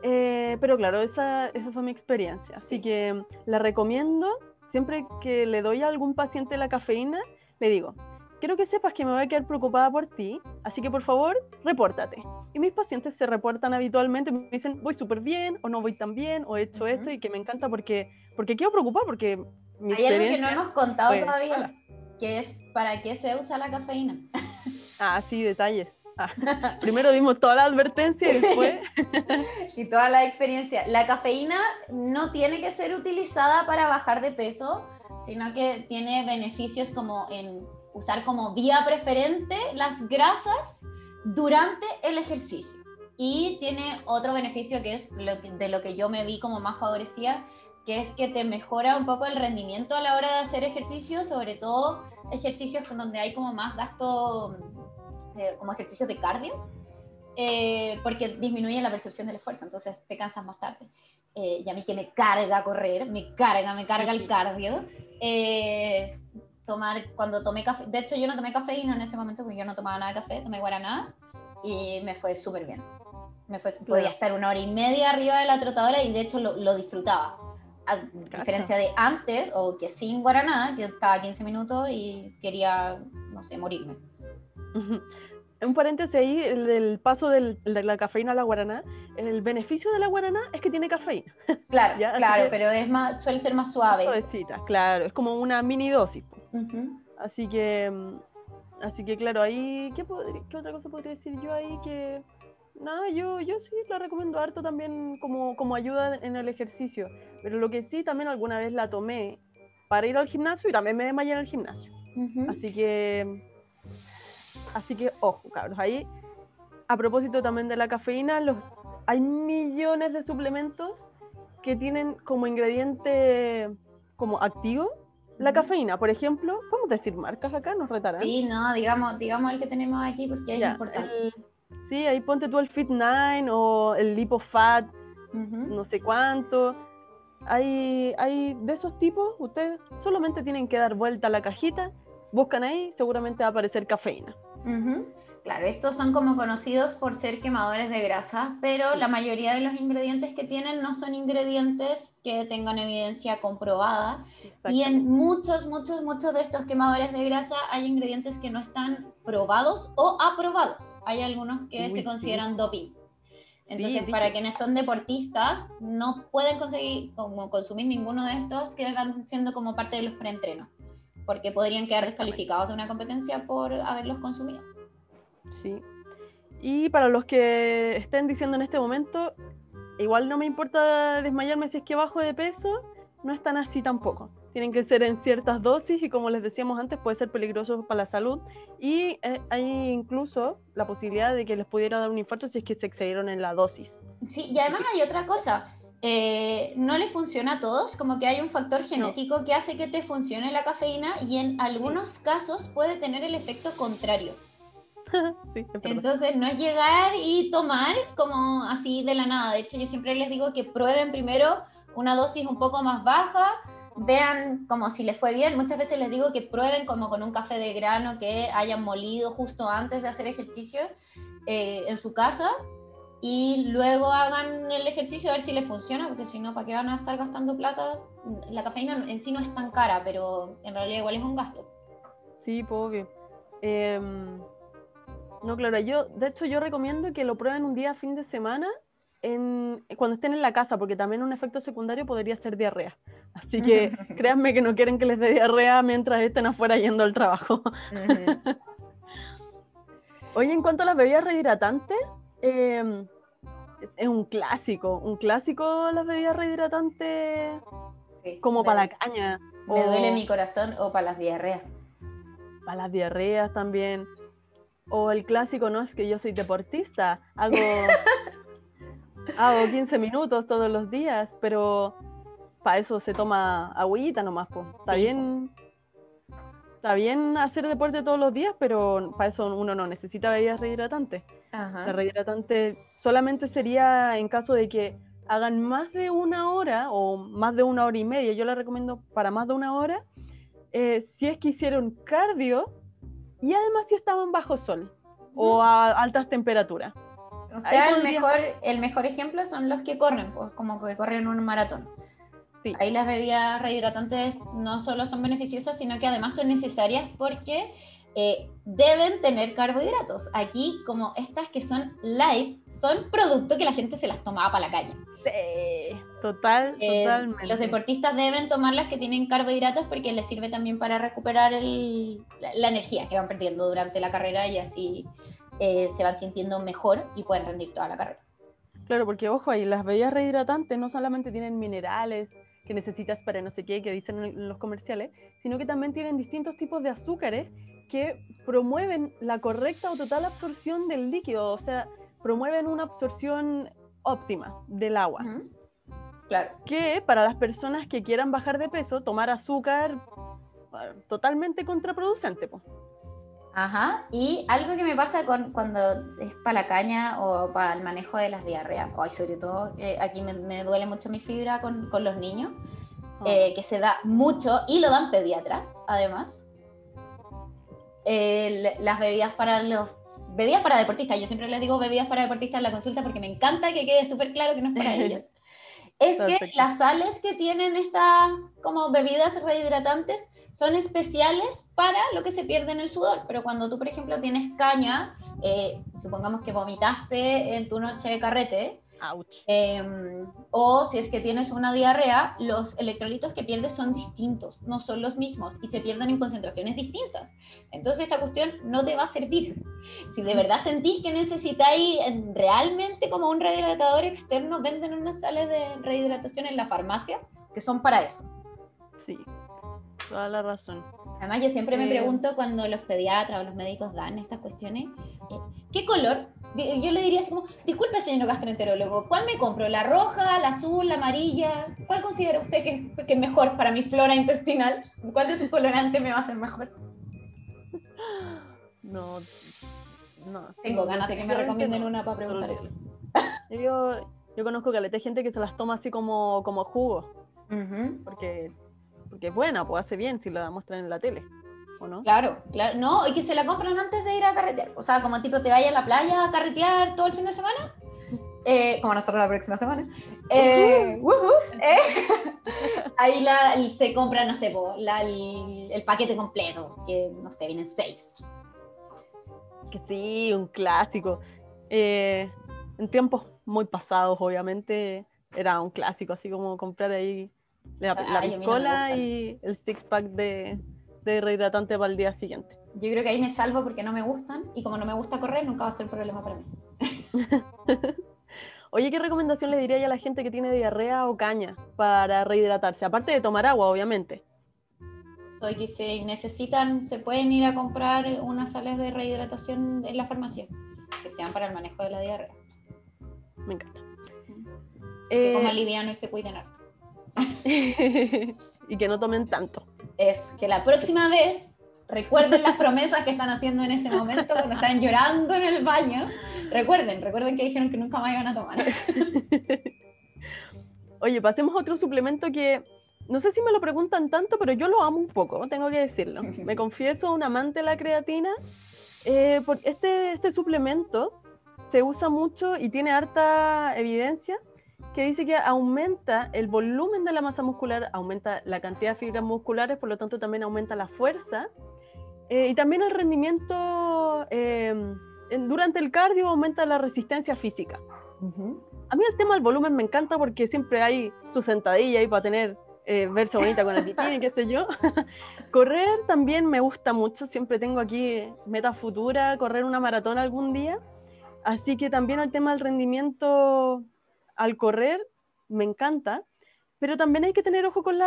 Speaker 2: Eh, pero claro, esa, esa fue mi experiencia, así que la recomiendo. Siempre que le doy a algún paciente la cafeína, le digo, quiero que sepas que me voy a quedar preocupada por ti, así que por favor, repórtate. Y mis pacientes se reportan habitualmente, me dicen, voy súper bien, o no voy tan bien, o he hecho esto, y que me encanta porque, porque quiero preocupar, porque
Speaker 1: mi Hay algo que no hemos contado todavía, que es para qué se usa la cafeína. <laughs>
Speaker 2: ah, sí, detalles. <laughs> Primero dimos toda la advertencia y después... <laughs>
Speaker 1: y toda la experiencia. La cafeína no tiene que ser utilizada para bajar de peso, sino que tiene beneficios como en usar como vía preferente las grasas durante el ejercicio. Y tiene otro beneficio que es lo de lo que yo me vi como más favorecida, que es que te mejora un poco el rendimiento a la hora de hacer ejercicio, sobre todo ejercicios donde hay como más gasto, eh, como ejercicios de cardio, eh, porque disminuye la percepción del esfuerzo, entonces te cansas más tarde. Eh, y a mí que me carga correr, me carga, me carga el cardio tomar, cuando tomé café, de hecho yo no tomé cafeína en ese momento porque yo no tomaba nada de café, tomé guaraná y me fue súper bien. Me fue, podía estar una hora y media arriba de la trotadora y de hecho lo, lo disfrutaba. A diferencia de antes, o que sin guaraná, que estaba 15 minutos y quería, no sé, morirme. <laughs>
Speaker 2: un paréntesis ahí, el, paso del, de la cafeína a la guaraná, el beneficio de la guaraná es que tiene cafeína. <laughs>
Speaker 1: Claro, claro, pero es más, suele ser más suave.
Speaker 2: Suavecita, claro, es como una mini dosis. Así que, mm, así que claro, ahí, ¿qué, ¿qué otra cosa podría decir yo ahí que No, yo, yo sí la recomiendo harto también como, como ayuda en el ejercicio. Pero lo que sí también alguna vez la tomé para ir al gimnasio y también me desmayé en el gimnasio. Así que, así que, ojo, cabros. Ahí, a propósito también de la cafeína, los, hay millones de suplementos que tienen como ingrediente como activo la cafeína, por ejemplo, ¿podemos decir marcas acá? ¿Nos retarán?
Speaker 1: Sí, no, digamos, digamos el que tenemos aquí porque es importante.
Speaker 2: sí, ahí ponte tú el Fit 9 o el LipoFat, no sé cuánto. Hay, hay de esos tipos, ustedes solamente tienen que dar vuelta a la cajita, buscan ahí, seguramente va a aparecer cafeína.
Speaker 1: Claro, estos son como conocidos por ser quemadores de grasa, pero la mayoría de los ingredientes que tienen no son ingredientes que tengan evidencia comprobada. Y en muchos, muchos, muchos de estos quemadores de grasa hay ingredientes que no están probados o aprobados. Hay algunos que se consideran doping. Entonces, para quienes son deportistas, no pueden conseguir como consumir ninguno de estos que van siendo como parte de los preentrenos, porque podrían quedar descalificados de una competencia por haberlos consumido.
Speaker 2: Sí. Y para los que estén diciendo en este momento, igual no me importa desmayarme si es que bajo de peso, no es tan así tampoco. Tienen que ser en ciertas dosis y como les decíamos antes, puede ser peligroso para la salud. Y eh, hay incluso la posibilidad de que les pudiera dar un infarto si es que se excedieron en la dosis.
Speaker 1: Sí, y además hay otra cosa. Eh, no le funciona a todos, como que hay un factor genético que hace que te funcione la cafeína y en algunos casos puede tener el efecto contrario. <laughs> Entonces no es llegar y tomar como así de la nada. De hecho, yo siempre les digo que prueben primero una dosis un poco más baja, vean como si les fue bien. Muchas veces les digo que prueben como con un café de grano que hayan molido justo antes de hacer ejercicio eh, en su casa y luego hagan el ejercicio a ver si les funciona, porque si no, ¿para qué van a estar gastando plata? La cafeína en sí no es tan cara, pero en realidad igual es un gasto.
Speaker 2: Sí, pues obvio. No, claro, yo, de hecho, yo recomiendo que lo prueben un día fin de semana en, cuando estén en la casa, porque también un efecto secundario podría ser diarrea. Así que <laughs> créanme que no quieren que les dé diarrea mientras estén afuera yendo al trabajo. <laughs> Oye, en cuanto a las bebidas rehidratantes, em, es, un clásico, un clásico las bebidas rehidratantes como para la caña.
Speaker 1: Me duele mi corazón o para las diarreas.
Speaker 2: Para las diarreas también. O el clásico, no es que yo soy deportista, hago, <laughs> hago 15 minutos todos los días, pero para eso se toma agüita nomás. Está bien. Está bien hacer deporte todos los días, pero para eso uno no necesita bebidas rehidratantes. La rehidratante solamente sería en caso de que hagan más de una hora o más de una hora y media. Yo la recomiendo para más de una hora. Eh, si es que hicieron cardio, y además si estaban bajo sol o a altas temperaturas.
Speaker 1: O sea, el mejor, el mejor ejemplo son los que corren, pues como que corren un maratón. Ahí las bebidas rehidratantes no solo son beneficiosas, sino que además son necesarias porque eh, deben tener carbohidratos. Aquí, como estas que son light, son productos que la gente se las tomaba para la calle.
Speaker 2: Sí, total, eh, totalmente.
Speaker 1: Los deportistas deben tomar las que tienen carbohidratos porque les sirve también para recuperar la, energía que van perdiendo durante la carrera y así eh, se van sintiendo mejor y pueden rendir toda la carrera.
Speaker 2: Claro, porque ojo, ahí las bebidas rehidratantes no solamente tienen minerales que necesitas para no sé qué, que dicen los comerciales, sino que también tienen distintos tipos de azúcares que promueven la correcta o total absorción del líquido, o sea, promueven una absorción óptima del agua.
Speaker 1: Claro.
Speaker 2: Que para las personas que quieran bajar de peso, tomar azúcar totalmente contraproducente. pues
Speaker 1: Ajá, y algo que me pasa con, cuando es para la caña o para el manejo de las diarreas, o sobre todo eh, aquí me, duele mucho mi fibra con, con los niños, oh. eh, que se da mucho y lo dan pediatras, además. Las bebidas para los bebidas para deportistas, yo siempre les digo bebidas para deportistas en la consulta porque me encanta que quede súper claro que no es para <laughs> ellos. Es que las sales que tienen estas como bebidas rehidratantes son especiales para lo que se pierde en el sudor, pero cuando tú, por ejemplo, tienes caña, eh, supongamos que vomitaste en tu noche de carrete, Em, o si es que tienes una diarrea, los electrolitos que pierdes son distintos, no son los mismos y se pierden en concentraciones distintas. Entonces esta cuestión no te va a servir. Si de verdad sentís que necesitáis realmente como un rehidratador externo, venden unas sales de rehidratación en la farmacia que son para eso.
Speaker 2: Sí, toda la razón.
Speaker 1: Además, yo siempre me eh, pregunto cuando los pediatras o los médicos dan estas cuestiones, eh, ¿qué color? Yo le diría así como, disculpe señor gastroenterólogo, ¿cuál me compro? ¿La roja, la azul, la amarilla? ¿Cuál considera usted que, que es mejor para mi flora intestinal? ¿Cuál de sus colorantes me va a hacer mejor? <laughs>
Speaker 2: No, no.
Speaker 1: Tengo ganas de que me recomienden una para preguntar eso.
Speaker 2: Yo, yo conozco que hay gente que se las toma así como, como jugo. Porque porque es buena, pues hace bien si la muestran en la tele, ¿o no?
Speaker 1: Claro, claro, no, y que se la compran antes de ir a carretear, o sea, como tipo te vayas a la playa a carretear todo el fin de semana, eh, como nosotros la próxima semana, eh, eh, <laughs> ahí la, se compra, no sé, la, el, el, paquete completo, que no sé, vienen seis.
Speaker 2: Que sí, un clásico. en tiempos muy pasados, obviamente, era un clásico, así como comprar ahí la, la y el six pack de, de rehidratante para el día siguiente.
Speaker 1: Yo creo que ahí me salvo porque no me gustan y como no me gusta correr, nunca va a ser problema para mí. <laughs>
Speaker 2: Oye, ¿qué recomendación le diría a la gente que tiene diarrea o caña para rehidratarse? Aparte de tomar agua, obviamente.
Speaker 1: Soy que si necesitan, se pueden ir a comprar unas sales de rehidratación en la farmacia, que sean para el manejo de la diarrea.
Speaker 2: Me encanta.
Speaker 1: Que coman eh, liviano y se cuiden harto. <laughs>
Speaker 2: y que no tomen tanto.
Speaker 1: Es que la próxima vez recuerden las promesas que están haciendo en ese momento cuando están llorando en el baño. Recuerden, recuerden que dijeron que nunca más iban a tomar. <laughs>
Speaker 2: Oye, pasemos a otro suplemento que no sé si me lo preguntan tanto, pero yo lo amo un poco, tengo que decirlo. <laughs> Me confieso un amante de la creatina. Eh, este, este suplemento se usa mucho y tiene harta evidencia que dice que aumenta el volumen de la masa muscular, aumenta la cantidad de fibras musculares, por lo tanto también aumenta la fuerza eh, y también el rendimiento eh, durante el cardio aumenta la resistencia física. A mí el tema del volumen me encanta porque siempre hay su sentadilla ahí para tener, eh, verse bonita con el bikini, qué sé yo. <laughs> correr también me gusta mucho, siempre tengo aquí meta futura, correr una maratón algún día. Así que también el tema del rendimiento al correr me encanta, pero también hay que tener ojo con,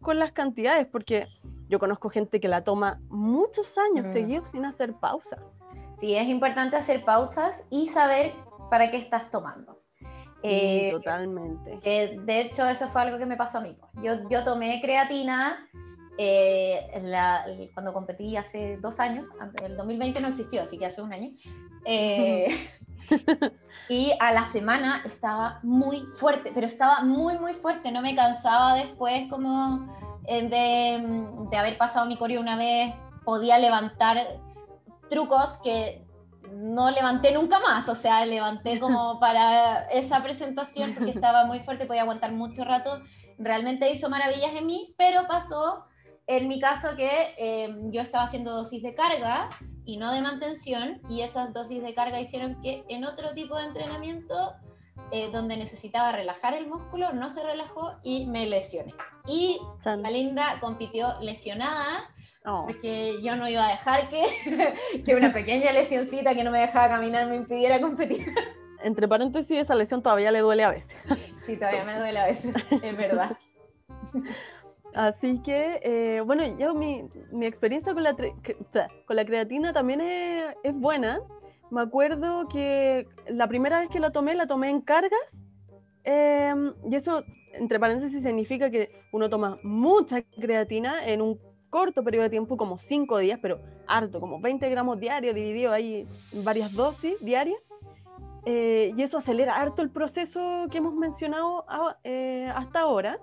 Speaker 2: con las cantidades, porque yo conozco gente que la toma muchos años mm. seguidos sin hacer pausa.
Speaker 1: Sí, es importante hacer pausas y saber para qué estás tomando.
Speaker 2: Sí, eh, totalmente.
Speaker 1: de hecho, eso fue algo que me pasó a mí. Yo, yo tomé creatina eh, cuando competí hace dos años, el 2020 no existió, así que hace un año. Eh, <laughs> <laughs> <laughs> y a la semana estaba muy fuerte, pero estaba muy, muy fuerte. No me cansaba después como eh, de, de haber pasado mi coreo una vez. Podía levantar trucos que no levanté nunca más, o sea, levanté como <laughs> para esa presentación porque estaba muy fuerte, podía aguantar mucho rato, realmente hizo maravillas en mí, pero pasó en mi caso que eh, yo estaba haciendo dosis de carga y no de mantención, y esas dosis de carga hicieron que en otro tipo de entrenamiento, eh, donde necesitaba relajar el músculo, no se relajó y me lesioné. Y la linda compitió lesionada, oh. porque yo no iba a dejar que, <laughs> que una pequeña lesioncita que no me dejaba caminar me impidiera competir. <laughs>
Speaker 2: Entre paréntesis, esa lesión todavía le duele a veces.
Speaker 1: Sí, todavía me duele a veces, es verdad. <laughs>
Speaker 2: Así que, eh, bueno, yo mi, mi experiencia con la, con la creatina también es, es, buena. Me acuerdo que la primera vez que la tomé, la tomé en cargas. Em, y eso, entre paréntesis, significa que uno toma mucha creatina en un corto periodo de tiempo, como 5 días, pero harto, como 20 gramos diarios, dividido ahí en varias dosis diarias. Eh, y eso acelera harto el proceso que hemos mencionado eh, hasta ahora.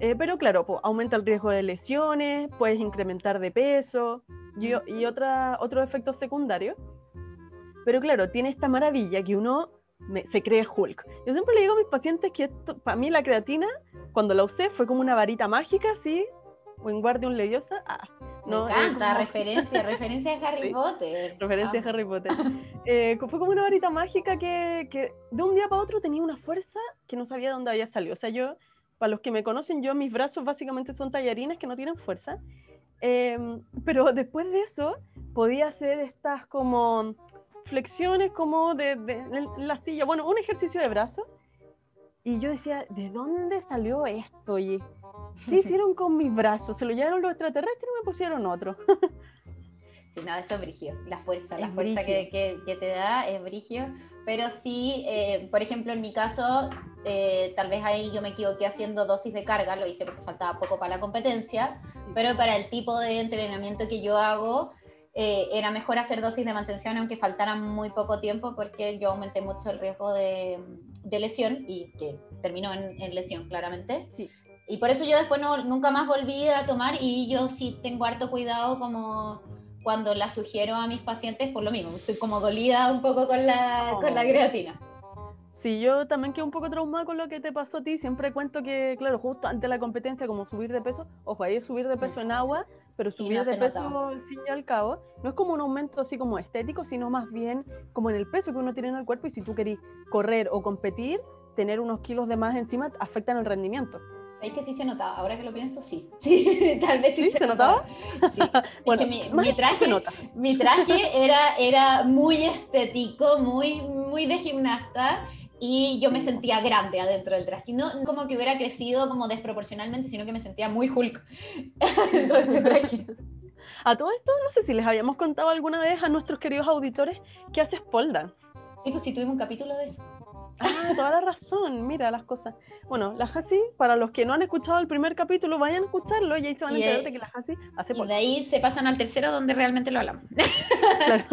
Speaker 2: Eh, pero claro, aumenta el riesgo de lesiones, puedes incrementar de peso y, y otra, otros efectos secundarios. Pero claro, tiene esta maravilla que uno se cree Hulk. Yo siempre le digo a mis pacientes que para mí la creatina, cuando la usé, fue como una varita mágica, ¿sí? O en Guardian Leviosa. Ah,
Speaker 1: Me
Speaker 2: ¿no? Eh,
Speaker 1: encanta,
Speaker 2: como- <laughs>
Speaker 1: referencia, referencia a Harry
Speaker 2: Sí,
Speaker 1: Potter.
Speaker 2: Referencia
Speaker 1: Ah.
Speaker 2: a Harry Potter. <laughs> Eh, fue como una varita mágica que, que de un día para otro tenía una fuerza que no sabía de dónde había salido. O sea, yo, para los que me conocen, yo mis brazos básicamente son tallarines que no tienen fuerza. Em, pero después de eso podía hacer estas como flexiones como de, de- en la silla. Bueno, un ejercicio de brazos. Y yo decía, ¿de dónde salió esto? Oye? ¿Qué <laughs> hicieron con mis brazos? ¿Se lo llevaron los extraterrestres o me pusieron otro?
Speaker 1: Sí, no, eso es brigio. La fuerza, la
Speaker 2: Es
Speaker 1: fuerza que, que- que te da es brigio. Pero sí, eh, por ejemplo, en mi caso, eh, tal vez ahí yo me equivoqué haciendo dosis de carga, lo hice porque faltaba poco para la competencia, pero para el tipo de entrenamiento que yo hago, eh, era mejor hacer dosis de mantención aunque faltara muy poco tiempo porque yo aumenté mucho el riesgo de, de lesión y que terminó en, en lesión claramente.
Speaker 2: Sí.
Speaker 1: Y por eso yo después no, nunca más volví a tomar y yo sí tengo harto cuidado como cuando la sugiero a mis pacientes por lo mismo. Estoy como dolida un poco con la, con la
Speaker 2: Oh.
Speaker 1: creatina.
Speaker 2: Sí, yo también quedé un poco traumada con lo que te pasó a ti. Siempre cuento que, claro, justo antes de la competencia, como subir de peso, ojo, ahí es subir de peso en agua, pero subir
Speaker 1: no
Speaker 2: de peso
Speaker 1: notaba.
Speaker 2: al fin y al cabo, no es como un aumento así como estético, sino más bien como en el peso que uno tiene en el cuerpo y si tú querís correr o competir, tener unos kilos de más encima afectan el rendimiento.
Speaker 1: Es que sí se notaba, ahora que lo pienso, sí. <laughs> Sí, tal vez sí,
Speaker 2: ¿Sí? ¿Se notaba?
Speaker 1: Sí. Es <laughs>
Speaker 2: Bueno,
Speaker 1: que mi, mi
Speaker 2: se
Speaker 1: traje,
Speaker 2: nota.
Speaker 1: mi traje era, era muy estético, muy, muy de gimnasta y yo me sentía grande adentro del traje. No como que hubiera crecido como desproporcionalmente, sino que me sentía muy Hulk <laughs> dentro de este traje.
Speaker 2: A todo esto, no sé si les habíamos contado alguna vez a nuestros queridos auditores que haces pole dance.
Speaker 1: Sí, pues sí tuvimos un capítulo de eso.
Speaker 2: Ah, toda la razón, mira las cosas. Bueno, la Hasi, para los que no han escuchado el primer capítulo, vayan a escucharlo y ahí se van a enterar de que la Hasi hace
Speaker 1: Y de ahí se pasan al tercero donde realmente lo hablamos.
Speaker 2: Claro.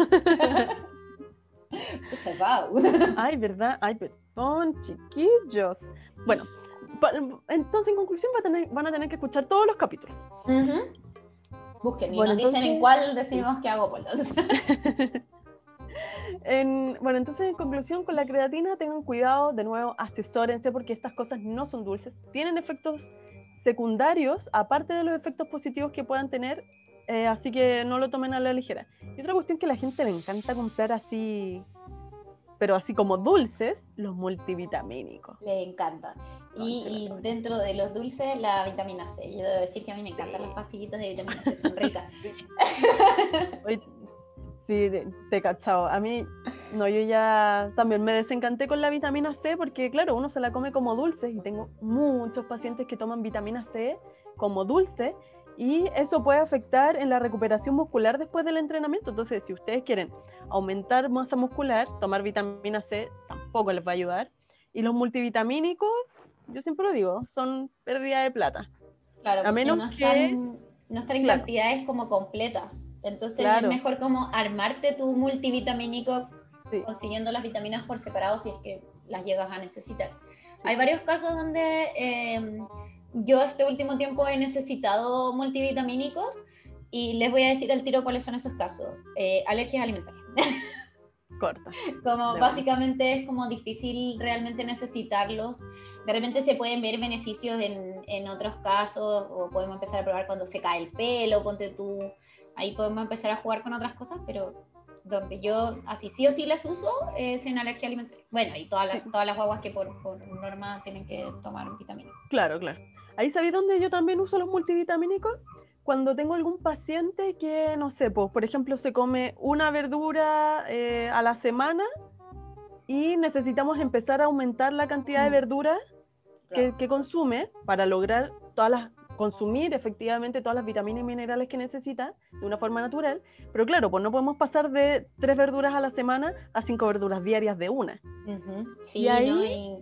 Speaker 2: <laughs> Ay, ¿verdad? Ay, perdón, chiquillos. Bueno, entonces en conclusión va a tener- van a tener que escuchar todos los capítulos.
Speaker 1: Busquen y
Speaker 2: Bueno,
Speaker 1: nos dicen en cuál decimos que hago polos. <laughs>
Speaker 2: En- bueno, entonces en conclusión con la creatina tengan cuidado, de nuevo, asesórense porque estas cosas no son dulces, tienen efectos secundarios aparte de los efectos positivos que puedan tener, eh, así que no lo tomen a la ligera. Y otra cuestión que a la gente le encanta comprar así, pero así como dulces, los multivitamínicos.
Speaker 1: Le encanta. Y,
Speaker 2: Concha la
Speaker 1: y dentro de los dulces, la vitamina C. Yo debo decir que a mí me encantan
Speaker 2: Sí.
Speaker 1: las pastillitas de vitamina C, son <laughs> ricas. <laughs>
Speaker 2: Sí, te he cachado. A mí, no, yo ya también me desencanté con la vitamina C porque, claro, uno se la come como dulce y tengo muchos pacientes que toman vitamina C como dulce y eso puede afectar en la recuperación muscular después del entrenamiento. Entonces, si ustedes quieren aumentar masa muscular, tomar vitamina C tampoco les va a ayudar. Y los multivitamínicos, yo siempre lo digo, son pérdida de plata.
Speaker 1: Claro,
Speaker 2: A menos
Speaker 1: no
Speaker 2: que-
Speaker 1: están, no están en
Speaker 2: Claro.
Speaker 1: cantidades como completas. Entonces
Speaker 2: Claro.
Speaker 1: es mejor como armarte tu multivitamínico
Speaker 2: Sí,
Speaker 1: consiguiendo las vitaminas por separado si es que las llegas a necesitar.
Speaker 2: sí.
Speaker 1: Hay varios casos donde eh, yo este último tiempo he necesitado multivitamínicos y les voy a decir al tiro cuáles son esos casos. Eh, alergias alimentarias.
Speaker 2: corta. <laughs>
Speaker 1: Como
Speaker 2: De
Speaker 1: básicamente es como difícil realmente necesitarlos. De repente se pueden ver beneficios en, en otros casos o podemos empezar a probar cuando se cae el pelo, ponte tú, ahí podemos empezar a jugar con otras cosas, pero donde yo así sí o sí las uso es en alergia alimentaria. Bueno, y todas las, todas las guaguas que por, por norma tienen que tomar vitaminas.
Speaker 2: Claro, claro. Ahí sabéis dónde yo también uso los multivitamínicos. Cuando tengo algún paciente que, no sé, pues, por ejemplo, se come una verdura eh, a la semana y necesitamos empezar a aumentar la cantidad de
Speaker 1: Mm.
Speaker 2: verduras que,
Speaker 1: Claro.
Speaker 2: que consume para lograr todas las consumir efectivamente todas las vitaminas y minerales que necesita de una forma natural, pero claro, pues no podemos pasar de tres verduras a la semana a cinco verduras diarias de una.
Speaker 1: Sí,
Speaker 2: Y ahí-
Speaker 1: ¿no? Y-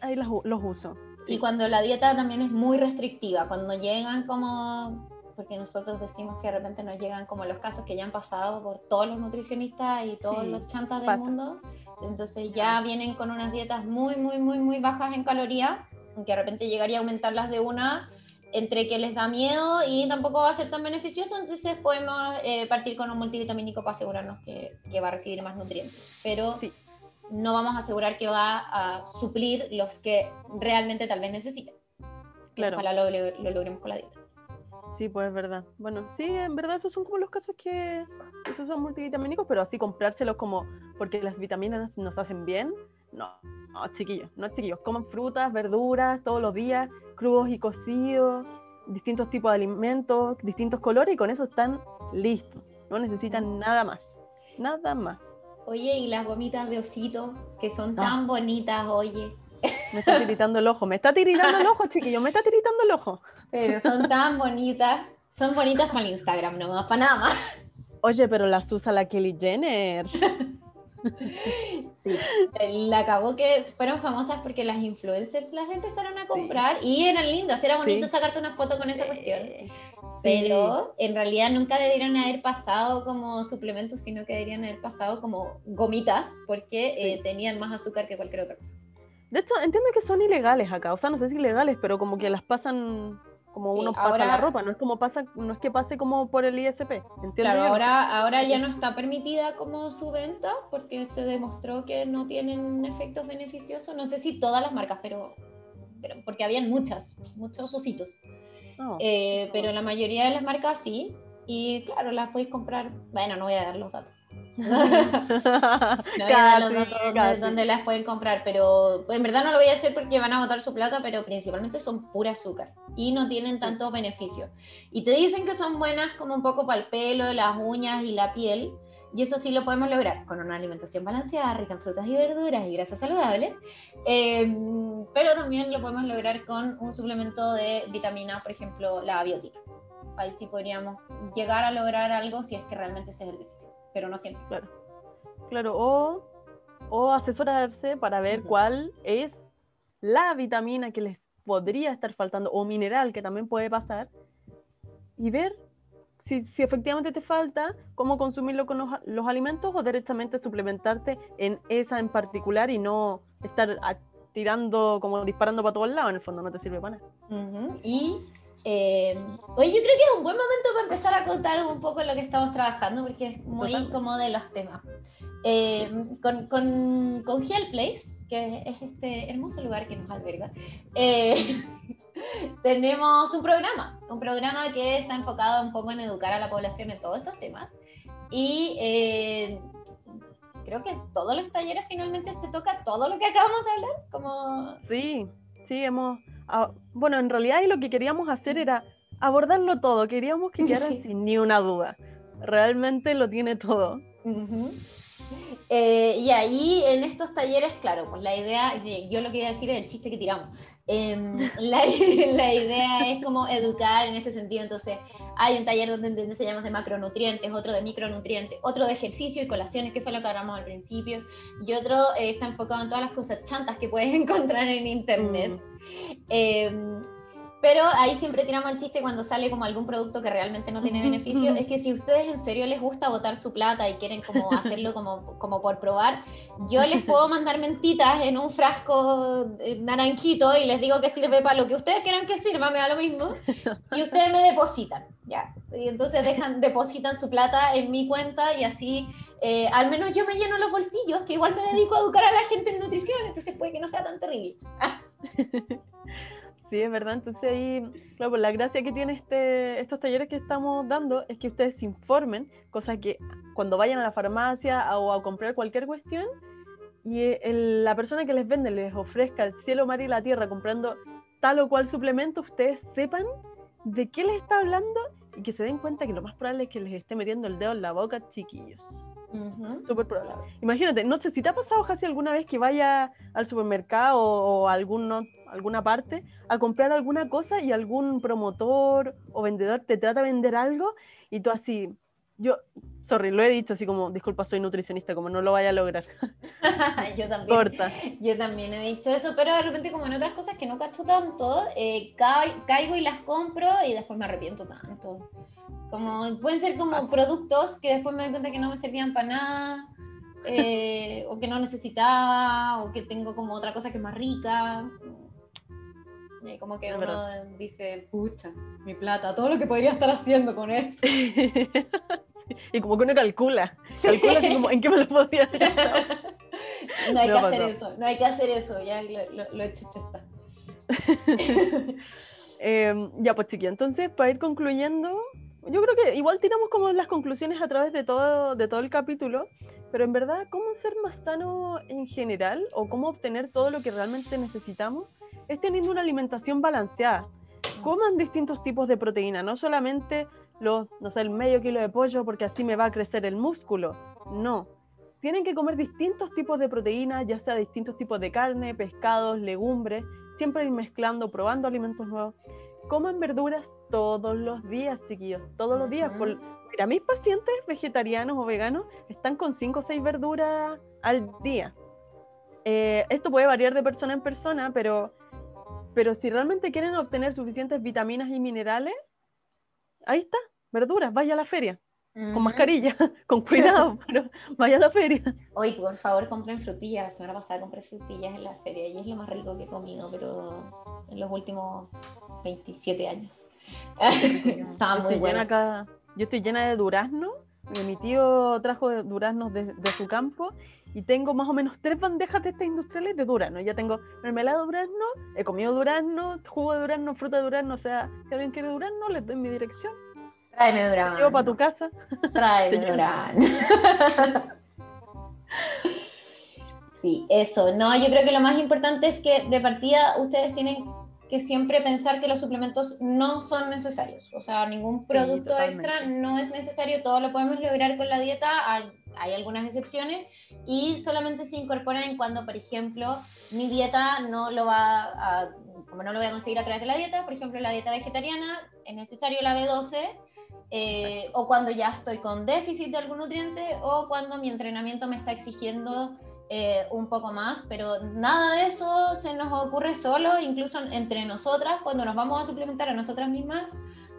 Speaker 2: Ahí las u- los uso.
Speaker 1: Y cuando la dieta también es muy restrictiva, cuando llegan como, porque nosotros decimos que de repente nos llegan como los casos que ya han pasado por todos los nutricionistas y todos
Speaker 2: Sí,
Speaker 1: los chantas del
Speaker 2: pasa.
Speaker 1: mundo, entonces ya vienen con unas dietas muy, muy, muy, muy bajas en calorías, que de repente llegaría a aumentarlas de una, entre que les da miedo y tampoco va a ser tan beneficioso, entonces podemos eh, partir con un multivitamínico para asegurarnos que, que va a recibir más nutrientes. Pero
Speaker 2: Sí.
Speaker 1: no vamos a asegurar que va a suplir los que realmente tal vez necesiten.
Speaker 2: Claro.
Speaker 1: Ojalá lo, lo logremos con la dieta.
Speaker 2: Sí, pues es verdad. Bueno, sí, en verdad esos son como los casos que, esos son multivitamínicos, pero así comprárselos como porque las vitaminas nos hacen bien. No, no, chiquillos, no chiquillos. Coman frutas, verduras todos los días, crudos y cocidos, distintos tipos de alimentos, distintos colores y con eso están listos. No necesitan nada más. Nada más.
Speaker 1: Oye, y las gomitas de osito, que son tan ah. bonitas, oye.
Speaker 2: Me está tiritando el ojo, me está tiritando el ojo, chiquillo, me está tiritando el ojo.
Speaker 1: Pero son tan bonitas, son bonitas para el Instagram, no más para nada más.
Speaker 2: Oye, pero las usa la Kelly Jenner. <laughs>
Speaker 1: Sí, la acabó que fueron famosas porque las influencers las empezaron a comprar y eran lindas, era bonito sacarte una foto con esa cuestión. Pero en realidad nunca deberían haber pasado como suplementos, sino que deberían haber pasado como gomitas porque eh, tenían más azúcar que cualquier otra cosa.
Speaker 2: De hecho, entiendo que son ilegales acá, o sea, no sé si ilegales, pero como que las pasan como uno pasa la ropa, no es como pasa, no es que pase como por el ISP.
Speaker 1: Claro, ahora, ahora ya no está permitida como su venta porque se demostró que no tienen efectos beneficiosos. No sé si todas las marcas, pero, pero porque habían muchas, muchos ositos. Oh, eh, pero la mayoría de las marcas sí. Y claro, las podéis comprar. Bueno, no voy a dar los datos. <laughs> no voy a los datos donde, las pueden comprar, pero en verdad no lo voy a hacer porque van a botar su plata, pero principalmente son pura azúcar y no tienen tantos beneficios. Y te dicen que son buenas como un poco para el pelo, las uñas y la piel, y eso sí lo podemos lograr con una alimentación balanceada, rica en frutas y verduras y grasas saludables, em, pero también lo podemos lograr con un suplemento de vitamina, por ejemplo, la biotina. Ahí sí podríamos llegar a lograr algo si es que realmente ese es el déficit pero no siempre.
Speaker 2: Claro, claro o, o asesorarse para ver cuál es la vitamina que les podría estar faltando o mineral que también puede pasar y ver si, si efectivamente te falta, cómo consumirlo con los, alimentos o directamente suplementarte en esa en particular y no estar tirando, como disparando para todos lados, en el fondo no te sirve para
Speaker 1: nada. Y eh, oye, yo creo que es un buen momento para empezar a contar un poco lo que estamos trabajando, porque es muy como de los temas. Eh, con, con, con Place, que es este hermoso lugar que nos alberga, eh, <laughs> tenemos un programa, un programa que está enfocado un poco en educar a la población en todos estos temas. Y creo que todos los talleres finalmente se toca todo lo que acabamos de hablar. Como...
Speaker 2: Sí, sí, hemos Ah, bueno, en realidad lo que queríamos hacer era abordarlo todo, queríamos que quedara <laughs> sin ni una duda. Realmente lo tiene todo.
Speaker 1: Eh, y ahí en estos talleres, claro, pues la idea, yo lo que iba a decir es el chiste que tiramos. Em, <laughs> la, la, idea es como educar en este sentido. Entonces, hay un taller donde enseñamos de macronutrientes, otro de micronutrientes, otro de ejercicio y colaciones, que fue lo que hablamos al principio, y otro eh, está enfocado en todas las cosas chantas que puedes <laughs> encontrar en internet. Mm. Em, pero ahí siempre tiramos el chiste cuando sale como algún producto que realmente no tiene beneficio, es que si ustedes en serio les gusta botar su plata y quieren como <laughs> hacerlo como, como por probar, yo les puedo mandar mentitas en un frasco naranjito y les digo que sirve para lo que ustedes quieran que sirva, me da lo mismo, y ustedes me depositan, ya. Y entonces dejan, depositan su plata en mi cuenta y así eh, al menos yo me lleno los bolsillos, que igual me dedico a educar a la gente en nutrición, entonces puede que no sea tan terrible. <laughs>
Speaker 2: Sí, es verdad. Entonces ahí, claro, pues la gracia que tiene este, estos talleres que estamos dando es que ustedes se informen, cosa que cuando vayan a la farmacia o a comprar cualquier cuestión, y la persona que les vende les ofrezca el cielo, mar y la tierra comprando tal o cual suplemento, ustedes sepan de qué les está hablando y que se den cuenta que lo más probable es que les esté metiendo el dedo en la boca, chiquillos. Súper probable. Imagínate, no sé si te ha pasado casi alguna vez que vaya al supermercado o, a alguna parte a comprar alguna cosa y algún promotor o vendedor te trata de vender algo y tú así, yo, sorry, lo he dicho así como, disculpa, soy nutricionista, como no lo vaya a lograr. <laughs>
Speaker 1: yo también. Corta. Yo también he dicho eso, pero de repente como en otras cosas que no cacho tanto, eh, caigo y las compro y después me arrepiento tanto. Como, pueden ser como productos que después me doy cuenta que no me servían para nada, eh, <laughs> o que no necesitaba, o que tengo como otra cosa que es más rica. Y como que uno dice, pucha, mi plata, todo lo que podría estar haciendo con eso. <laughs>
Speaker 2: Y como que uno calcula, calcula como, en qué me lo podría <laughs>
Speaker 1: No hay que hacer eso, no hay que hacer eso, ya lo, lo, he hecho, está.
Speaker 2: Em, ya, pues chiquillos, entonces para ir concluyendo, yo creo que igual tiramos como las conclusiones a través de todo, de todo el capítulo, pero en verdad, ¿cómo ser más sano en general o cómo obtener todo lo que realmente necesitamos? Es teniendo una alimentación balanceada. Coman distintos tipos de proteína, no solamente los, no sé, el medio kilo de pollo porque así me va a crecer el músculo. No. Tienen que comer distintos tipos de proteína, ya sea distintos tipos de carne, pescados, legumbres, siempre ir mezclando, probando alimentos nuevos. Coman verduras todos los días, chiquillos, todos los días. Por, mira, mis pacientes vegetarianos o veganos están con 5 o 6 verduras al día. Eh, esto puede variar de persona en persona, pero, pero si realmente quieren obtener suficientes vitaminas y minerales, ahí está, verduras, vaya a la feria con mascarilla, <laughs> con cuidado, pero vaya a la feria.
Speaker 1: Hoy, por favor, compren frutillas. La semana pasada compré frutillas en la feria y es lo más rico que he comido, pero en los últimos 27 años. <laughs> Estaba muy buena.
Speaker 2: Acá, yo estoy llena de durazno. Mi tío trajo duraznos de, de, su campo y tengo más o menos tres bandejas de estas industriales de durazno. Ya tengo mermelada de durazno, he comido durazno, jugo de durazno, fruta de durazno. O sea, si alguien quiere durazno, les doy mi dirección
Speaker 1: Tráeme Durán.
Speaker 2: Llevo para tu casa.
Speaker 1: Tráeme Durán. <laughs> sí, eso. No, yo creo que lo más importante es que de partida ustedes tienen que siempre pensar que los suplementos no son necesarios. O sea, ningún producto extra no es necesario. Todo lo podemos lograr con la dieta. Hay, hay, algunas excepciones y solamente se incorporan cuando, por ejemplo, mi dieta no lo va a, como no lo voy a conseguir a través de la dieta, por ejemplo, la dieta vegetariana, es necesario la B12 eh, o cuando ya estoy con déficit de algún nutriente, o cuando mi entrenamiento me está exigiendo eh, un poco más, pero nada de eso se nos ocurre solo, incluso entre nosotras, cuando nos vamos a suplementar a nosotras mismas,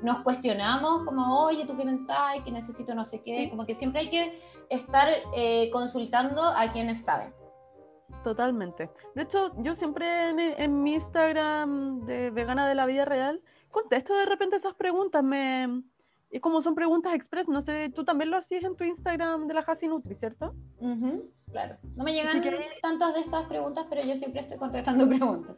Speaker 1: nos cuestionamos como, oye, ¿tú qué pensás? Que necesito no sé qué, como que siempre hay que estar eh, consultando a quienes saben.
Speaker 2: Totalmente. De hecho, yo siempre en, en, mi Instagram de Vegana de la Vida Real contesto de repente esas preguntas, me, y como son preguntas express, no sé, tú también lo hacías en tu Instagram de la Hasi Nutri, ¿cierto?
Speaker 1: claro. No me llegan tantas de estas preguntas, pero yo siempre estoy contestando <laughs> preguntas.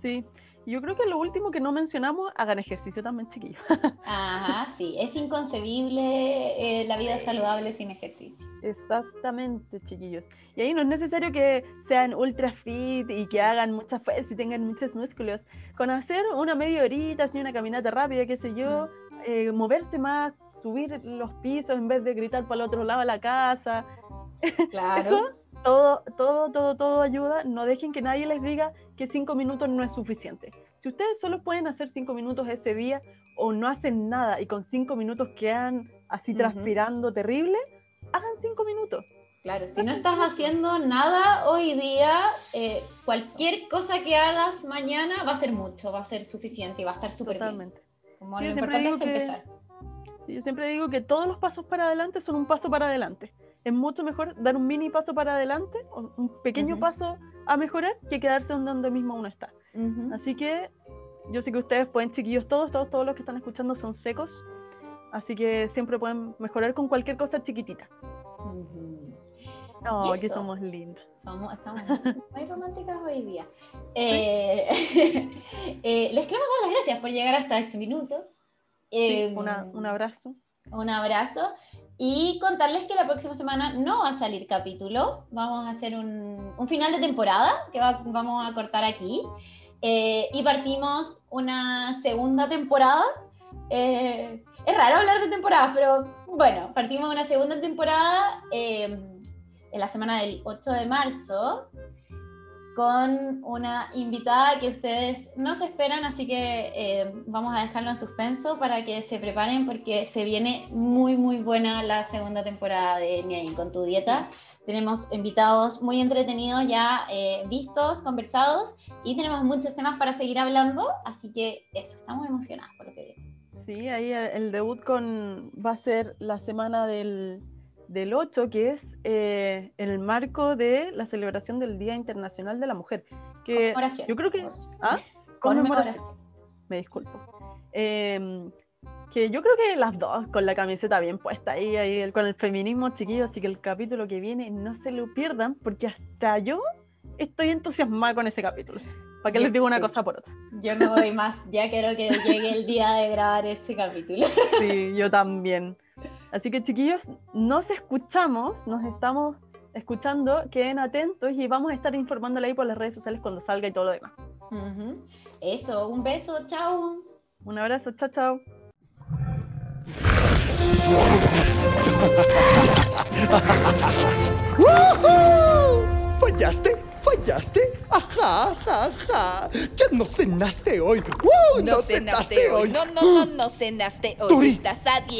Speaker 2: Sí. Yo creo que lo último que no mencionamos, hagan ejercicio también, chiquillos. <laughs>
Speaker 1: Ajá, sí. Es inconcebible eh, la vida saludable sin ejercicio.
Speaker 2: Exactamente, chiquillos. Y ahí no es necesario que sean ultra fit y que hagan mucha fuerza y tengan muchos músculos. Con hacer una media horita, así una caminata rápida, qué sé yo, mm. Eh, moverse más, subir los pisos en vez de gritar para el otro lado de la casa. <laughs> Claro. Eso, todo, todo, todo, todo ayuda. No dejen que nadie les diga que cinco minutos no es suficiente. Si ustedes solo pueden hacer cinco minutos ese día o no hacen nada y con cinco minutos quedan así transpirando terrible, hagan cinco minutos.
Speaker 1: Claro, si no estás haciendo nada hoy día, eh, cualquier cosa que hagas mañana va a ser mucho, va a ser suficiente y va a estar súper bien. Como lo importante es empezar.
Speaker 2: yo siempre digo que todos los pasos para adelante son un paso para adelante. Es mucho mejor dar un mini paso para adelante, o un pequeño paso a mejorar, que quedarse donde mismo uno está. Así que yo sé que ustedes pueden, chiquillos, todos, todos, todos los que están escuchando son secos. Así que siempre pueden mejorar con cualquier cosa chiquitita. Oh, aquí somos lindas.
Speaker 1: Somos, estamos <laughs> muy románticas hoy día. Eh, <laughs> eh, les queremos dar las gracias por llegar hasta este minuto.
Speaker 2: Eh, un abrazo.
Speaker 1: Un abrazo. Y contarles que la próxima semana no va a salir capítulo. Vamos a hacer un, un final de temporada que vamos a cortar aquí. y partimos una segunda temporada. es raro hablar de temporadas, pero bueno, partimos una segunda temporada en la semana del 8 de marzo con una invitada que ustedes no se esperan, así que eh, vamos a dejarlo en suspenso para que se preparen porque se viene muy, muy buena la segunda temporada de Ni con tu dieta. Tenemos invitados muy entretenidos ya eh, vistos, conversados y tenemos muchos temas para seguir hablando, así que eso, estamos emocionados por lo que viene.
Speaker 2: Sí, ahí el debut con va a ser la semana del del 8, que es eh, el marco de la celebración del Día Internacional de la Mujer. Que yo creo que... ¿Ah? Conmemoración. Me disculpo. Em, que yo creo que las dos con la camiseta bien puesta ahí, ahí con el feminismo chiquillo, así que el capítulo que viene no se lo pierdan porque hasta yo estoy entusiasmada con ese capítulo. Para que les digo una cosa por otra.
Speaker 1: Yo no doy más, ya quiero que llegue el día de grabar ese capítulo.
Speaker 2: Sí, yo también. Así que chiquillos, nos escuchamos, nos estamos escuchando, queden atentos y vamos a estar informándole ahí por las redes sociales cuando salga y todo lo demás.
Speaker 1: Eso, un beso, chao.
Speaker 2: Un abrazo, chao, chao.
Speaker 3: ¿Fallaste? ¿Fallaste? Ajá, ajá, ajá. Ya no cenaste hoy. ¡Woo! No, cenaste hoy.
Speaker 4: No, no, no, no cenaste hoy.
Speaker 3: Turi.
Speaker 4: Estás a.